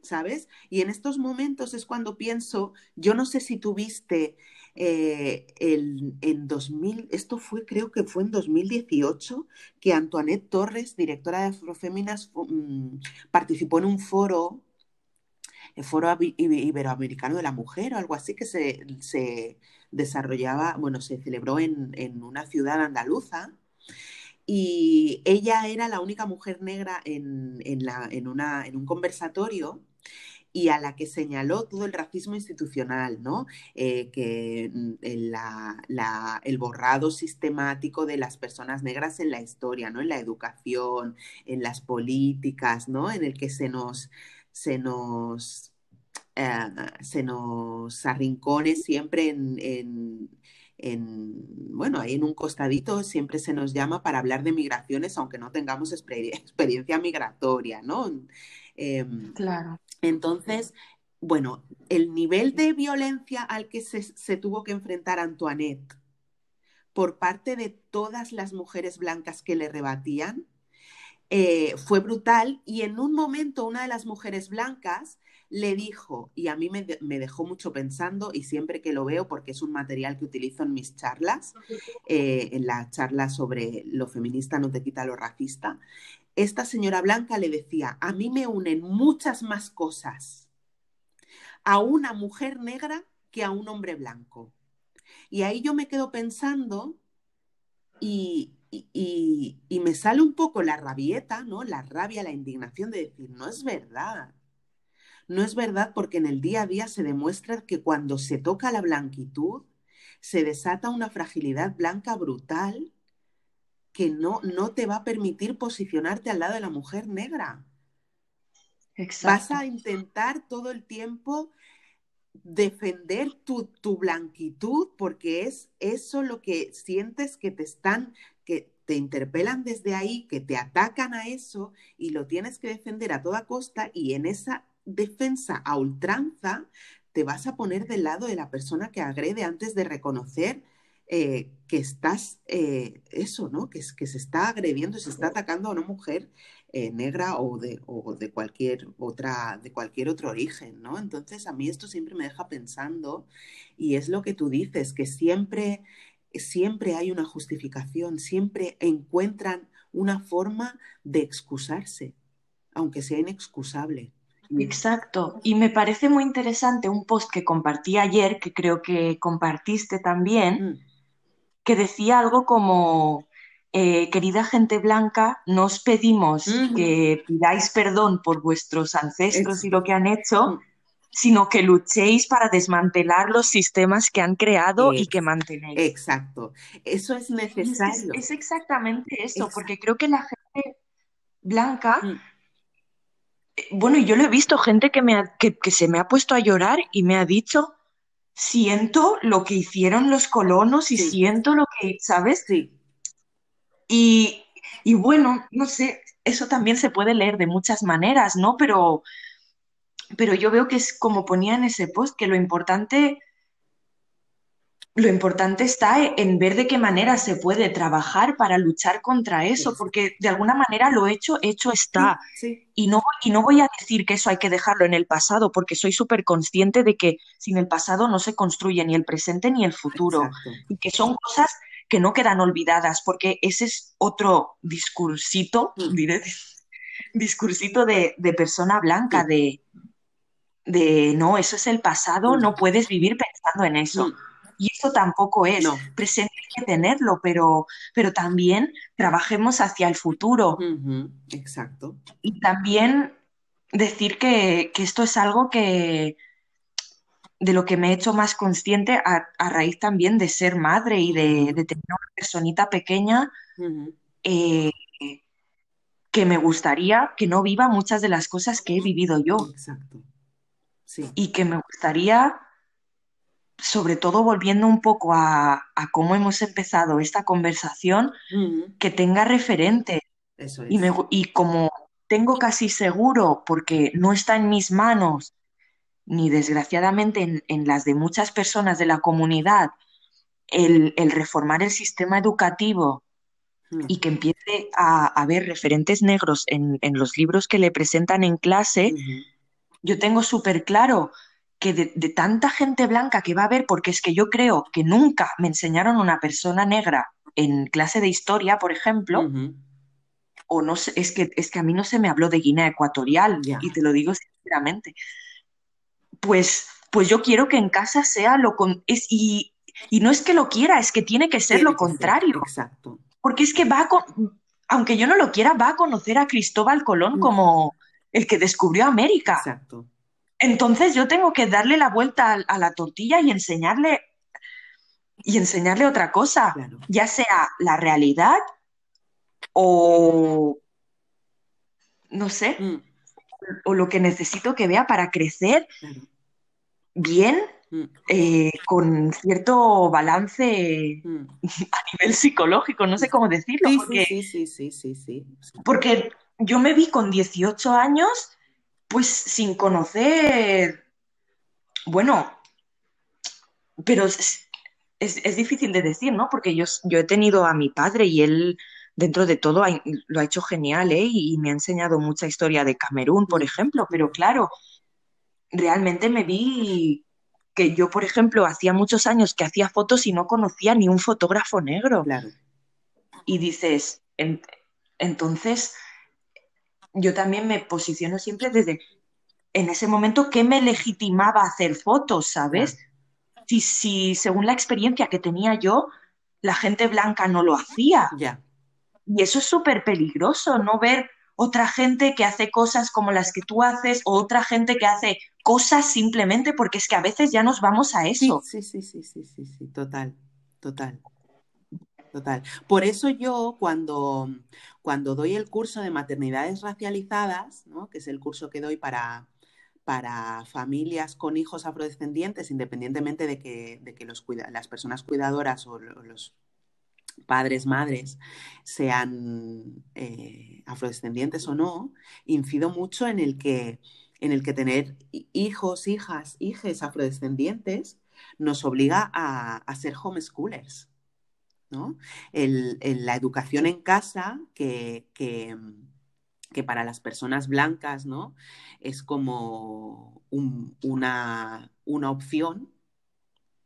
¿Sabes? Y en estos momentos es cuando pienso, yo no sé si tuviste eh, el, en 2000, esto fue, creo que fue en 2018, que Antoinette Torres, directora de Afroféminas, mm, participó en un foro, el Foro Iberoamericano de la Mujer o algo así, que se, se desarrollaba, bueno, se celebró en, una ciudad andaluza y ella era la única mujer negra en, la, en, una, en un conversatorio y a la que señaló todo el racismo institucional, ¿no? Eh, que mm, el borrado sistemático de las personas negras en la historia, ¿no? En la educación, en las políticas, ¿no? En el que se nos, se nos eh, se nos arrincone siempre en, bueno, ahí en un costadito siempre se nos llama para hablar de migraciones, aunque no tengamos <laughs> experiencia migratoria, ¿no? Em, claro. Entonces, bueno, el nivel de violencia al que se, tuvo que enfrentar Antoinette por parte de todas las mujeres blancas que le rebatían, eh, fue brutal y en un momento una de las mujeres blancas le dijo, y a mí me, dejó mucho pensando, y siempre que lo veo, porque es un material que utilizo en mis charlas, eh, en la charla sobre lo feminista no te quita lo racista, esta señora Blanca le decía, a mí me unen muchas más cosas a una mujer negra que a un hombre blanco. Y ahí yo me quedo pensando y, y, y, me sale un poco la rabieta, ¿no? La rabia, la indignación de decir, no es verdad. No es verdad porque en el día a día se demuestra que cuando se toca la blanquitud, se desata una fragilidad blanca brutal que no, no te va a permitir posicionarte al lado de la mujer negra. Exacto. Vas a intentar todo el tiempo defender tu, tu, blanquitud porque es eso lo que sientes que te están, que te interpelan desde ahí, que te atacan a eso y lo tienes que defender a toda costa y en esa defensa a ultranza te vas a poner del lado de la persona que agrede antes de reconocer eh, que estás, eh, eso, ¿no? Que, que se está agrediendo, se está atacando a una mujer eh, negra o de, o de, cualquier otra, de cualquier otro origen, ¿no? Entonces a mí esto siempre me deja pensando y es lo que tú dices, que siempre, siempre hay una justificación, siempre encuentran una forma de excusarse, aunque sea inexcusable. Exacto. Y me parece muy interesante un post que compartí ayer, que creo que compartiste también, mm. que decía algo como, eh, querida gente blanca, no os pedimos que pidáis perdón por vuestros ancestros y lo que han hecho, sino que luchéis para desmantelar los sistemas que han creado y que mantenéis. Exacto, eso es necesario. Es, exactamente eso, porque creo que la gente blanca, mm. eh, bueno, yo lo he visto, gente que, me que, se me ha puesto a llorar y me ha dicho, siento lo que hicieron los colonos y siento lo que, ¿sabes? Sí y, bueno, no sé, eso también se puede leer de muchas maneras, ¿no? Pero, pero yo veo que es como ponía en ese post, que lo importante, lo importante está en ver de qué manera se puede trabajar para luchar contra eso, porque de alguna manera lo hecho, hecho está. Y, no, y no voy a decir que eso hay que dejarlo en el pasado, porque soy súper consciente de que sin el pasado no se construye ni el presente ni el futuro, y que son cosas que no quedan olvidadas, porque ese es otro discursito, mm. diré, <laughs> discursito de, persona blanca, de, de, no, eso es el pasado, mm. no puedes vivir pensando en eso. Mm. Y eso tampoco es. Presente hay que tenerlo, pero, pero también trabajemos hacia el futuro. Exacto. Y también decir que, que esto es algo que, de lo que me he hecho más consciente a, raíz también de ser madre y de, tener una personita pequeña eh, que me gustaría que no viva muchas de las cosas que he vivido yo. Exacto. Y que me gustaría, sobre todo volviendo un poco a, cómo hemos empezado esta conversación, que tenga referente. Eso y, y como tengo casi seguro, porque no está en mis manos, ni desgraciadamente en, las de muchas personas de la comunidad, el, reformar el sistema educativo hmm. y que empiece a haber referentes negros en, los libros que le presentan en clase, yo tengo súper claro que de, tanta gente blanca que va a haber, porque es que yo creo que nunca me enseñaron una persona negra en clase de historia, por ejemplo, o no sé, es que, es que a mí no se me habló de Guinea Ecuatorial, y te lo digo sinceramente pues, pues yo quiero que en casa sea lo con es, y, no es que lo quiera, es que tiene que ser lo contrario. exacto. Porque es que va a, aunque yo no lo quiera, va a conocer a Cristóbal Colón mm. como el que descubrió América. Exacto. Entonces yo tengo que darle la vuelta a, la tortilla y enseñarle y enseñarle otra cosa, ya sea la realidad o no sé, mm. o lo que necesito que vea para crecer bien, mm. eh, con cierto balance mm. <laughs> a nivel psicológico, no sé cómo decirlo. Sí, porque, sí, sí, sí, sí, sí, Porque yo me vi con 18 años, pues sin conocer, bueno, pero es, es, difícil de decir, ¿no? Porque yo, yo he tenido a mi padre y él dentro de todo lo ha hecho genial, ¿eh? Y me ha enseñado mucha historia de Camerún, por ejemplo, pero claro, realmente me vi que yo, por ejemplo, hacía muchos años que hacía fotos y no conocía ni un fotógrafo negro. Claro. Y dices, entonces, yo también me posiciono siempre desde, en ese momento, ¿qué me legitimaba hacer fotos, sabes? Si, si según la experiencia que tenía yo, la gente blanca no lo hacía. Ya. Y eso es súper peligroso, no ver otra gente que hace cosas como las que tú haces o otra gente que hace cosas simplemente porque es que a veces ya nos vamos a eso. Sí, sí, sí, sí, sí, sí, total, total. Total. Por eso yo cuando, cuando doy el curso de maternidades racializadas, ¿no? que es el curso que doy para, para familias con hijos afrodescendientes, independientemente de que, de que los las personas cuidadoras o los padres, madres, sean eh, afrodescendientes o no, incido mucho en el que, en el que tener hijos, hijas, hijes afrodescendientes nos obliga a, ser homeschoolers. ¿no? la educación en casa, que, para las personas blancas ¿no? es como una opción,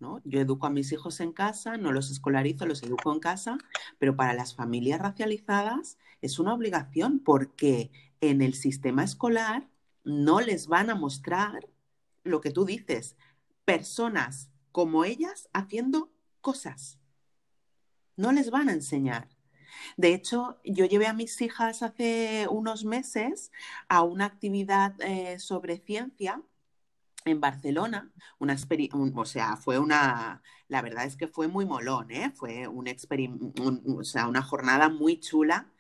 yo educo a mis hijos en casa, no los escolarizo, los educo en casa, pero para las familias racializadas es una obligación porque en el sistema escolar no les van a mostrar lo que tú dices, personas como ellas haciendo cosas. No les van a enseñar. De hecho, yo llevé a mis hijas hace unos meses a una actividad eh, sobre ciencia en Barcelona, una o sea, fue una, la verdad es que fue muy molón, ¿eh? fue un, o sea, una jornada muy chula.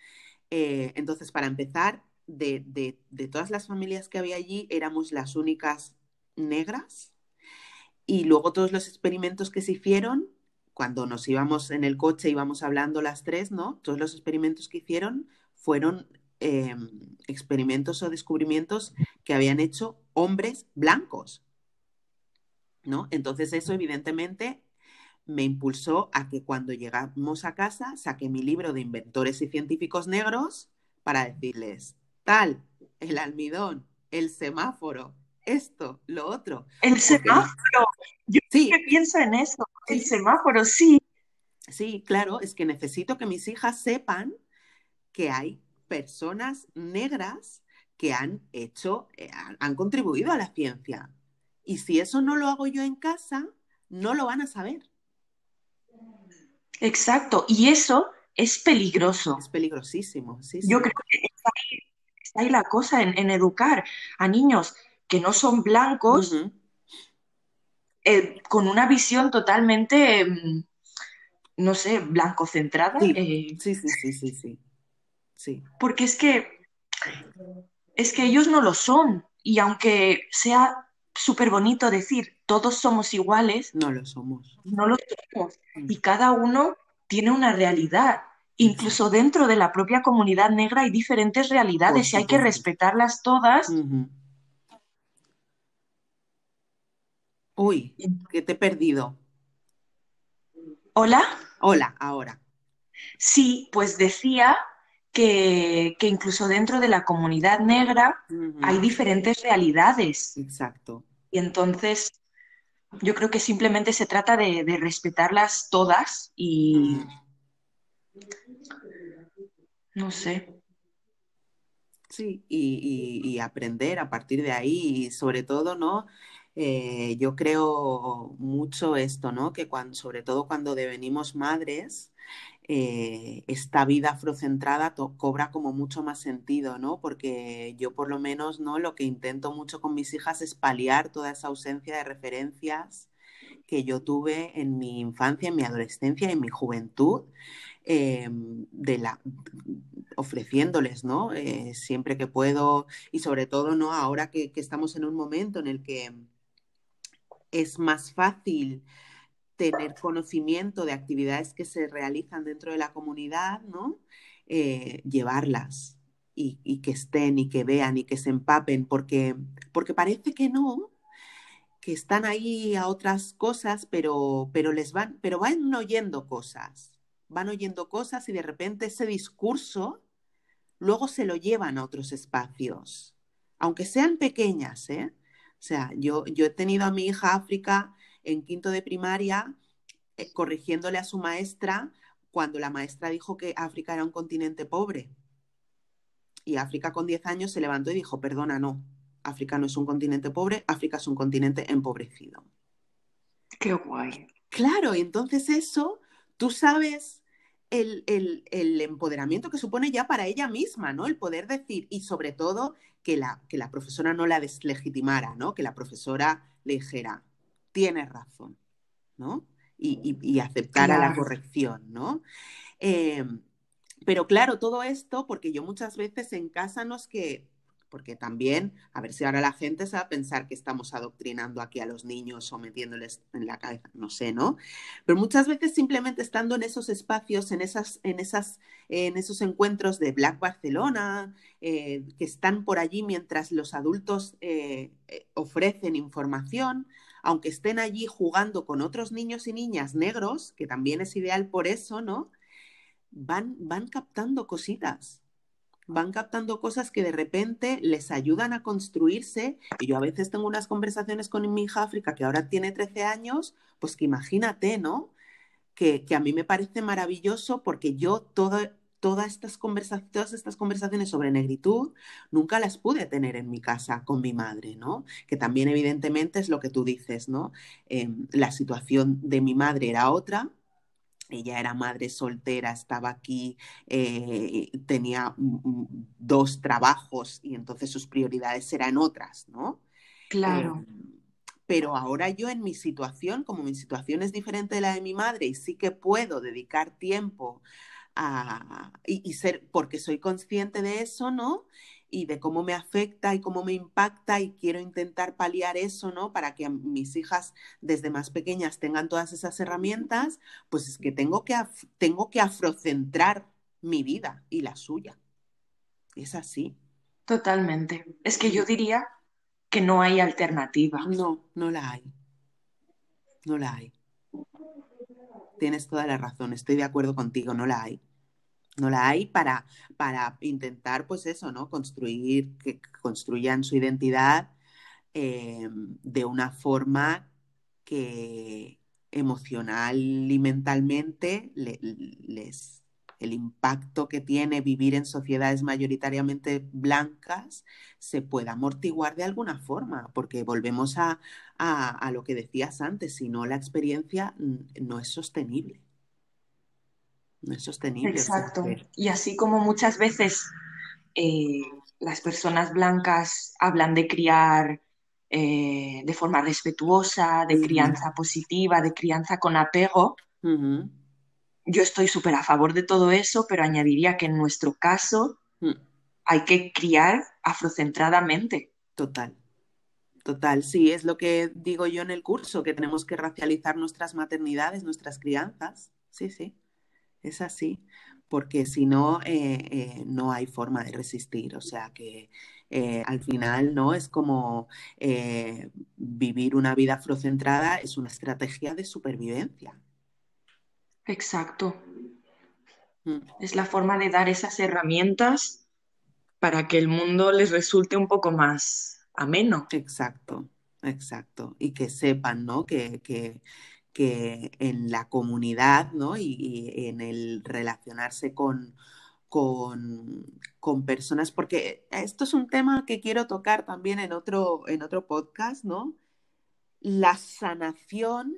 Eh, entonces, para empezar, de, de, todas las familias que había allí, éramos las únicas negras. Y luego todos los experimentos que se hicieron, cuando nos íbamos en el coche, íbamos hablando las tres, ¿no? Todos los experimentos que hicieron fueron em, experimentos o descubrimientos que habían hecho hombres blancos. ¿no? Entonces eso evidentemente me impulsó a que cuando llegamos a casa saqué mi libro de inventores y científicos negros para decirles, tal, el almidón, el semáforo, esto, lo otro. El semáforo, yo sí. pienso en eso, el semáforo, sí. Sí, claro, es que necesito que mis hijas sepan que hay personas negras que han hecho, eh, han contribuido a la ciencia. Y si eso no lo hago yo en casa, no lo van a saber. Exacto, y eso es peligroso. Es peligrosísimo, sí, Yo creo que está ahí, la cosa en, educar a niños que no son blancos eh, con una visión totalmente, mm, no sé, blanco centrada. Eh. sí, sí, sí, sí, sí. Sí. Porque es que es que ellos no lo son. Y aunque sea súper bonito decir todos somos iguales, no lo somos. No lo somos. Mm. Y cada uno tiene una realidad. Incluso dentro de la propia comunidad negra hay diferentes realidades y hay que respetarlas todas. Uy, que te he perdido. ¿Hola? Hola, ahora. Sí, pues decía que, incluso dentro de la comunidad negra hay diferentes realidades. Exacto. Y entonces yo creo que simplemente se trata de, respetarlas todas y... No sé. Sí, y, aprender a partir de ahí y sobre todo, ¿no? Eh, yo creo mucho esto, ¿no? Que cuando, sobre todo cuando devenimos madres, eh, esta vida afrocentrada cobra como mucho más sentido, ¿no? Porque yo por lo menos, ¿no? Lo que intento mucho con mis hijas es paliar toda esa ausencia de referencias que yo tuve en mi infancia, en mi adolescencia, en mi juventud, eh, de la, ofreciéndoles, ¿no? Eh, siempre que puedo y sobre todo, ¿no? Ahora que, estamos en un momento en el que es más fácil tener conocimiento de actividades que se realizan dentro de la comunidad, ¿no? Eh, llevarlas y, que estén y que vean y que se empapen, porque, porque parece que no, que están ahí a otras cosas, pero, pero les van, pero van oyendo cosas, van oyendo cosas y de repente ese discurso luego se lo llevan a otros espacios, aunque sean pequeñas, ¿eh? O sea, yo, yo he tenido a mi hija África en quinto de primaria eh, corrigiéndole a su maestra cuando la maestra dijo que África era un continente pobre. Y África con 10 años se levantó y dijo, perdona, no, África no es un continente pobre, África es un continente empobrecido. Qué guay. Claro, y entonces eso, tú sabes el, el, empoderamiento que supone ya para ella misma, ¿no? El poder decir, y sobre todo que la, que la profesora no la deslegitimara, ¿no? Que la profesora le dijera, tienes razón, ¿no? Y, y, aceptara la corrección, ¿no? Eh, pero claro, todo esto, porque yo muchas veces en casa no es que porque también, a ver si ahora la gente se va a pensar que estamos adoctrinando aquí a los niños o metiéndoles en la cabeza, no sé, ¿no? Pero muchas veces simplemente estando en esos espacios, en, esas, en, esas, en esos encuentros de Black Barcelona, eh, que están por allí mientras los adultos eh, eh, ofrecen información, aunque estén allí jugando con otros niños y niñas negros, que también es ideal por eso, ¿no? Van, van captando cositas van captando cosas que de repente les ayudan a construirse. Y yo a veces tengo unas conversaciones con mi hija África, que ahora tiene 13 años, pues que imagínate, ¿no? Que, a mí me parece maravilloso porque yo todas estas todas estas conversaciones sobre negritud nunca las pude tener en mi casa con mi madre, ¿no? Que también evidentemente es lo que tú dices, ¿no? Em, la situación de mi madre era otra, ella era madre soltera, estaba aquí, eh, tenía dos trabajos y entonces sus prioridades eran otras, ¿no? Claro. Em, pero ahora yo en mi situación, como mi situación es diferente de la de mi madre y sí que puedo dedicar tiempo a, y ser, porque soy consciente de eso, ¿no? Y de cómo me afecta y cómo me impacta y quiero intentar paliar eso, ¿no? Para que mis hijas desde más pequeñas tengan todas esas herramientas, pues es que tengo que, tengo que afrocentrar mi vida y la suya. Es así. Totalmente. Es que yo diría que no hay alternativa. No, no la hay. No la hay. Tienes toda la razón, estoy de acuerdo contigo, no la hay no la hay para, para intentar, pues eso, ¿no? Construir, que construyan su identidad eh, de una forma que emocional y mentalmente les el impacto que tiene vivir en sociedades mayoritariamente blancas se pueda amortiguar de alguna forma, porque volvemos a, a lo que decías antes, si no la experiencia no es sostenible no es sostenible. Exacto. Y así como muchas veces eh, las personas blancas hablan de criar eh, de forma respetuosa, de crianza positiva, de crianza con apego, yo estoy súper a favor de todo eso, pero añadiría que en nuestro caso mm. hay que criar afrocentradamente. Total. Total, sí, es lo que digo yo en el curso, que tenemos que racializar nuestras maternidades, nuestras crianzas. Sí, sí es así, porque si no, eh, eh, no hay forma de resistir. O sea que eh, al final, ¿no? Es como vivir una vida afrocentrada es una estrategia de supervivencia. Exacto. Mm. Es la forma de dar esas herramientas para que el mundo les resulte un poco más ameno. Exacto, exacto. Y que sepan, ¿no? que, que en la comunidad ¿no? y, en el relacionarse con, con, personas, porque esto es un tema que quiero tocar también en otro, en otro podcast, ¿no? La sanación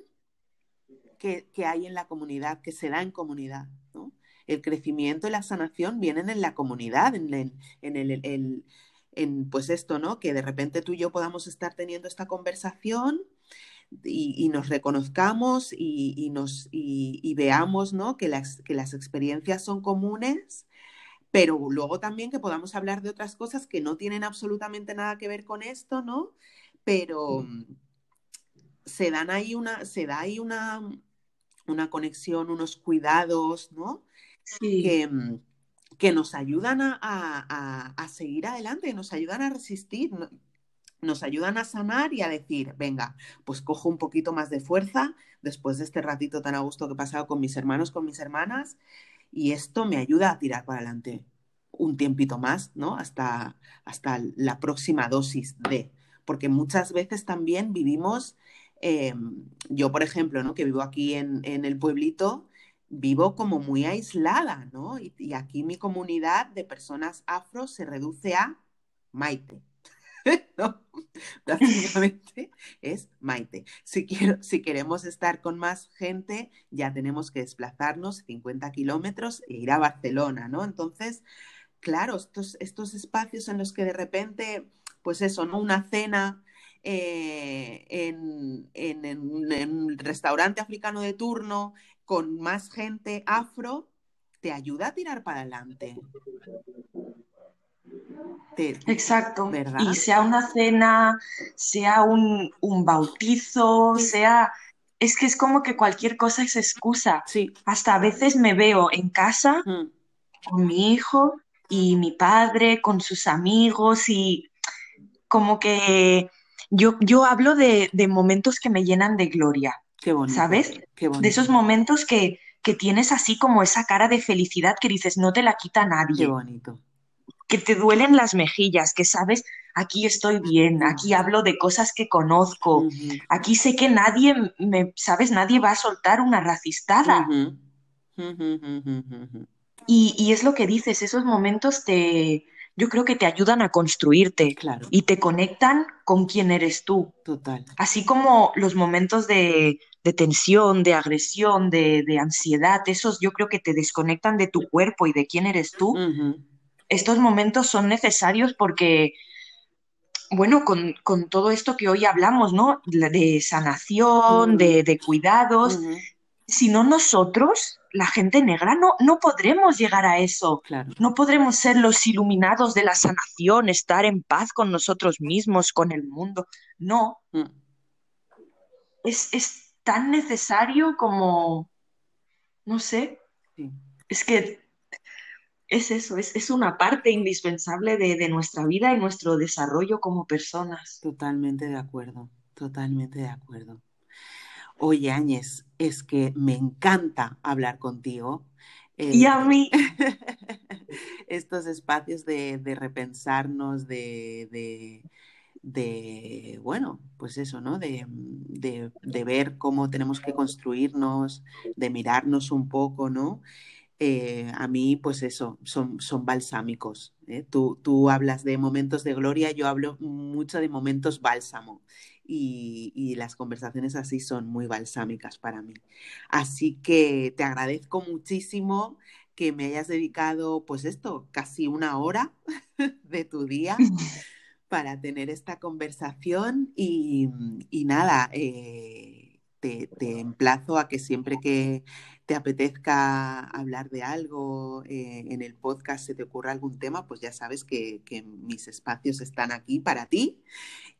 que, hay en la comunidad, que se da en comunidad, ¿no? El crecimiento y la sanación vienen en la comunidad, en en el, en pues esto, ¿no? Que de repente tú y yo podamos estar teniendo esta conversación y, nos reconozcamos y, nos, y, veamos ¿no? que, las, que las experiencias son comunes, pero luego también que podamos hablar de otras cosas que no tienen absolutamente nada que ver con esto, ¿no? Pero mm, se dan ahí una, se da ahí una, una conexión, unos cuidados, ¿no? Que, mm, que, nos ayudan a, a, a, seguir adelante, nos ayudan a resistir nos ayudan a sanar y a decir, venga, pues cojo un poquito más de fuerza después de este ratito tan a gusto que he pasado con mis hermanos, con mis hermanas, y esto me ayuda a tirar para adelante un tiempito más, ¿no? Hasta, hasta la próxima dosis de, porque muchas veces también vivimos, eh, yo por ejemplo, ¿no? que vivo aquí en, el pueblito, vivo como muy aislada, ¿no? Y, aquí mi comunidad de personas afro se reduce a Maite. <laughs> ¿no? Básicamente es Maite. Si, quiero, si queremos estar con más gente, ya tenemos que desplazarnos 50 kilómetros e ir a Barcelona, ¿no? Entonces, claro, estos, estos espacios en los que de repente, pues eso, ¿no? Una cena eh, en, un restaurante africano de turno con más gente afro, te ayuda a tirar para adelante. Exacto. Y sea una cena, sea un, bautizo, sea... Es que es como que cualquier cosa es excusa. Sí. Hasta a veces me veo en casa mm. con mi hijo y mi padre, con sus amigos y como que yo, yo hablo de, momentos que me llenan de gloria. Qué bonito. ¿Sabes? Qué bonito. De esos momentos que, que tienes así como esa cara de felicidad que dices, no te la quita nadie. Qué bonito que te duelen las mejillas, que sabes, aquí estoy bien, aquí hablo de cosas que conozco, aquí sé que nadie, me, sabes, nadie va a soltar una racistada. y, es lo que dices, esos momentos te, yo creo que te ayudan a construirte y te conectan con quién eres tú. Total. Así como los momentos de, tensión, de agresión, de, ansiedad, esos yo creo que te desconectan de tu cuerpo y de quién eres tú estos momentos son necesarios porque, bueno, con, todo esto que hoy hablamos, ¿no? De sanación, de, cuidados. Si no nosotros, la gente negra, no, no podremos llegar a eso. No podremos ser los iluminados de la sanación, estar en paz con nosotros mismos, con el mundo. No. Mm. Es, es, tan necesario como, no sé, es que es eso, es, una parte indispensable de, nuestra vida y nuestro desarrollo como personas. Totalmente de acuerdo, totalmente de acuerdo. Oye, Áñez, es que me encanta hablar contigo. y a mí. <laughs> estos espacios de, repensarnos, de, de, bueno, pues eso, ¿no? De, de, ver cómo tenemos que construirnos, de mirarnos un poco, ¿no? Eh, a mí, pues eso, son, son balsámicos. ¿eh? Tú, tú, hablas de momentos de gloria, yo hablo mucho de momentos bálsamo. Y, las conversaciones así son muy balsámicas para mí. Así que te agradezco muchísimo que me hayas dedicado, pues esto, casi una hora <laughs> de tu día <laughs> para tener esta conversación. Y, nada, eh, te, emplazo a que siempre que te apetezca hablar de algo eh, en el podcast, se te ocurra algún tema, pues ya sabes que, mis espacios están aquí para ti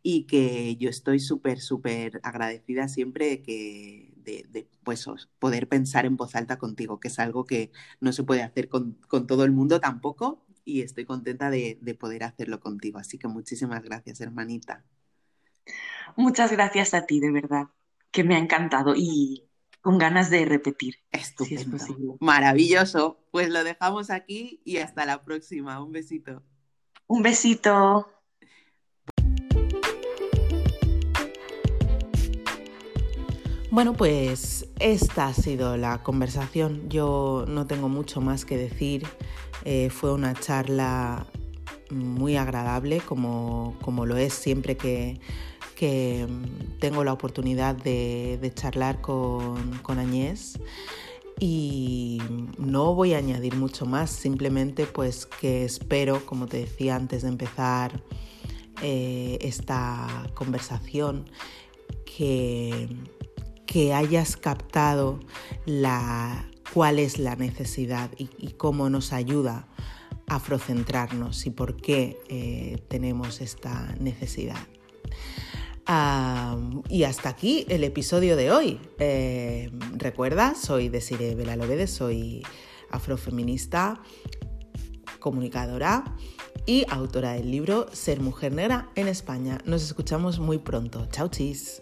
y que yo estoy súper, súper agradecida siempre de que de, pues, poder pensar en voz alta contigo, que es algo que no se puede hacer con, todo el mundo tampoco y estoy contenta de poder hacerlo contigo. Así que muchísimas gracias, hermanita. Muchas gracias a ti, de verdad, que me ha encantado y con ganas de repetir. Estupendo. Maravilloso. Pues lo dejamos aquí y hasta la próxima. Un besito. Un besito. Bueno, pues esta ha sido la conversación. Yo no tengo mucho más que decir. Eh, fue una charla muy agradable, como, como lo es siempre que que mm, tengo la oportunidad de, charlar con, con, Añés y no voy a añadir mucho más, simplemente pues que espero, como te decía antes de empezar eh, esta conversación, que, que hayas captado la, cuál es la necesidad y, cómo nos ayuda a afrocentrarnos y por qué eh, tenemos esta necesidad y hasta aquí el episodio de hoy. Eh, recuerda, soy Desiree Belalobede, soy afrofeminista, comunicadora y autora del libro Ser Mujer Negra en España. Nos escuchamos muy pronto. Chao, chis.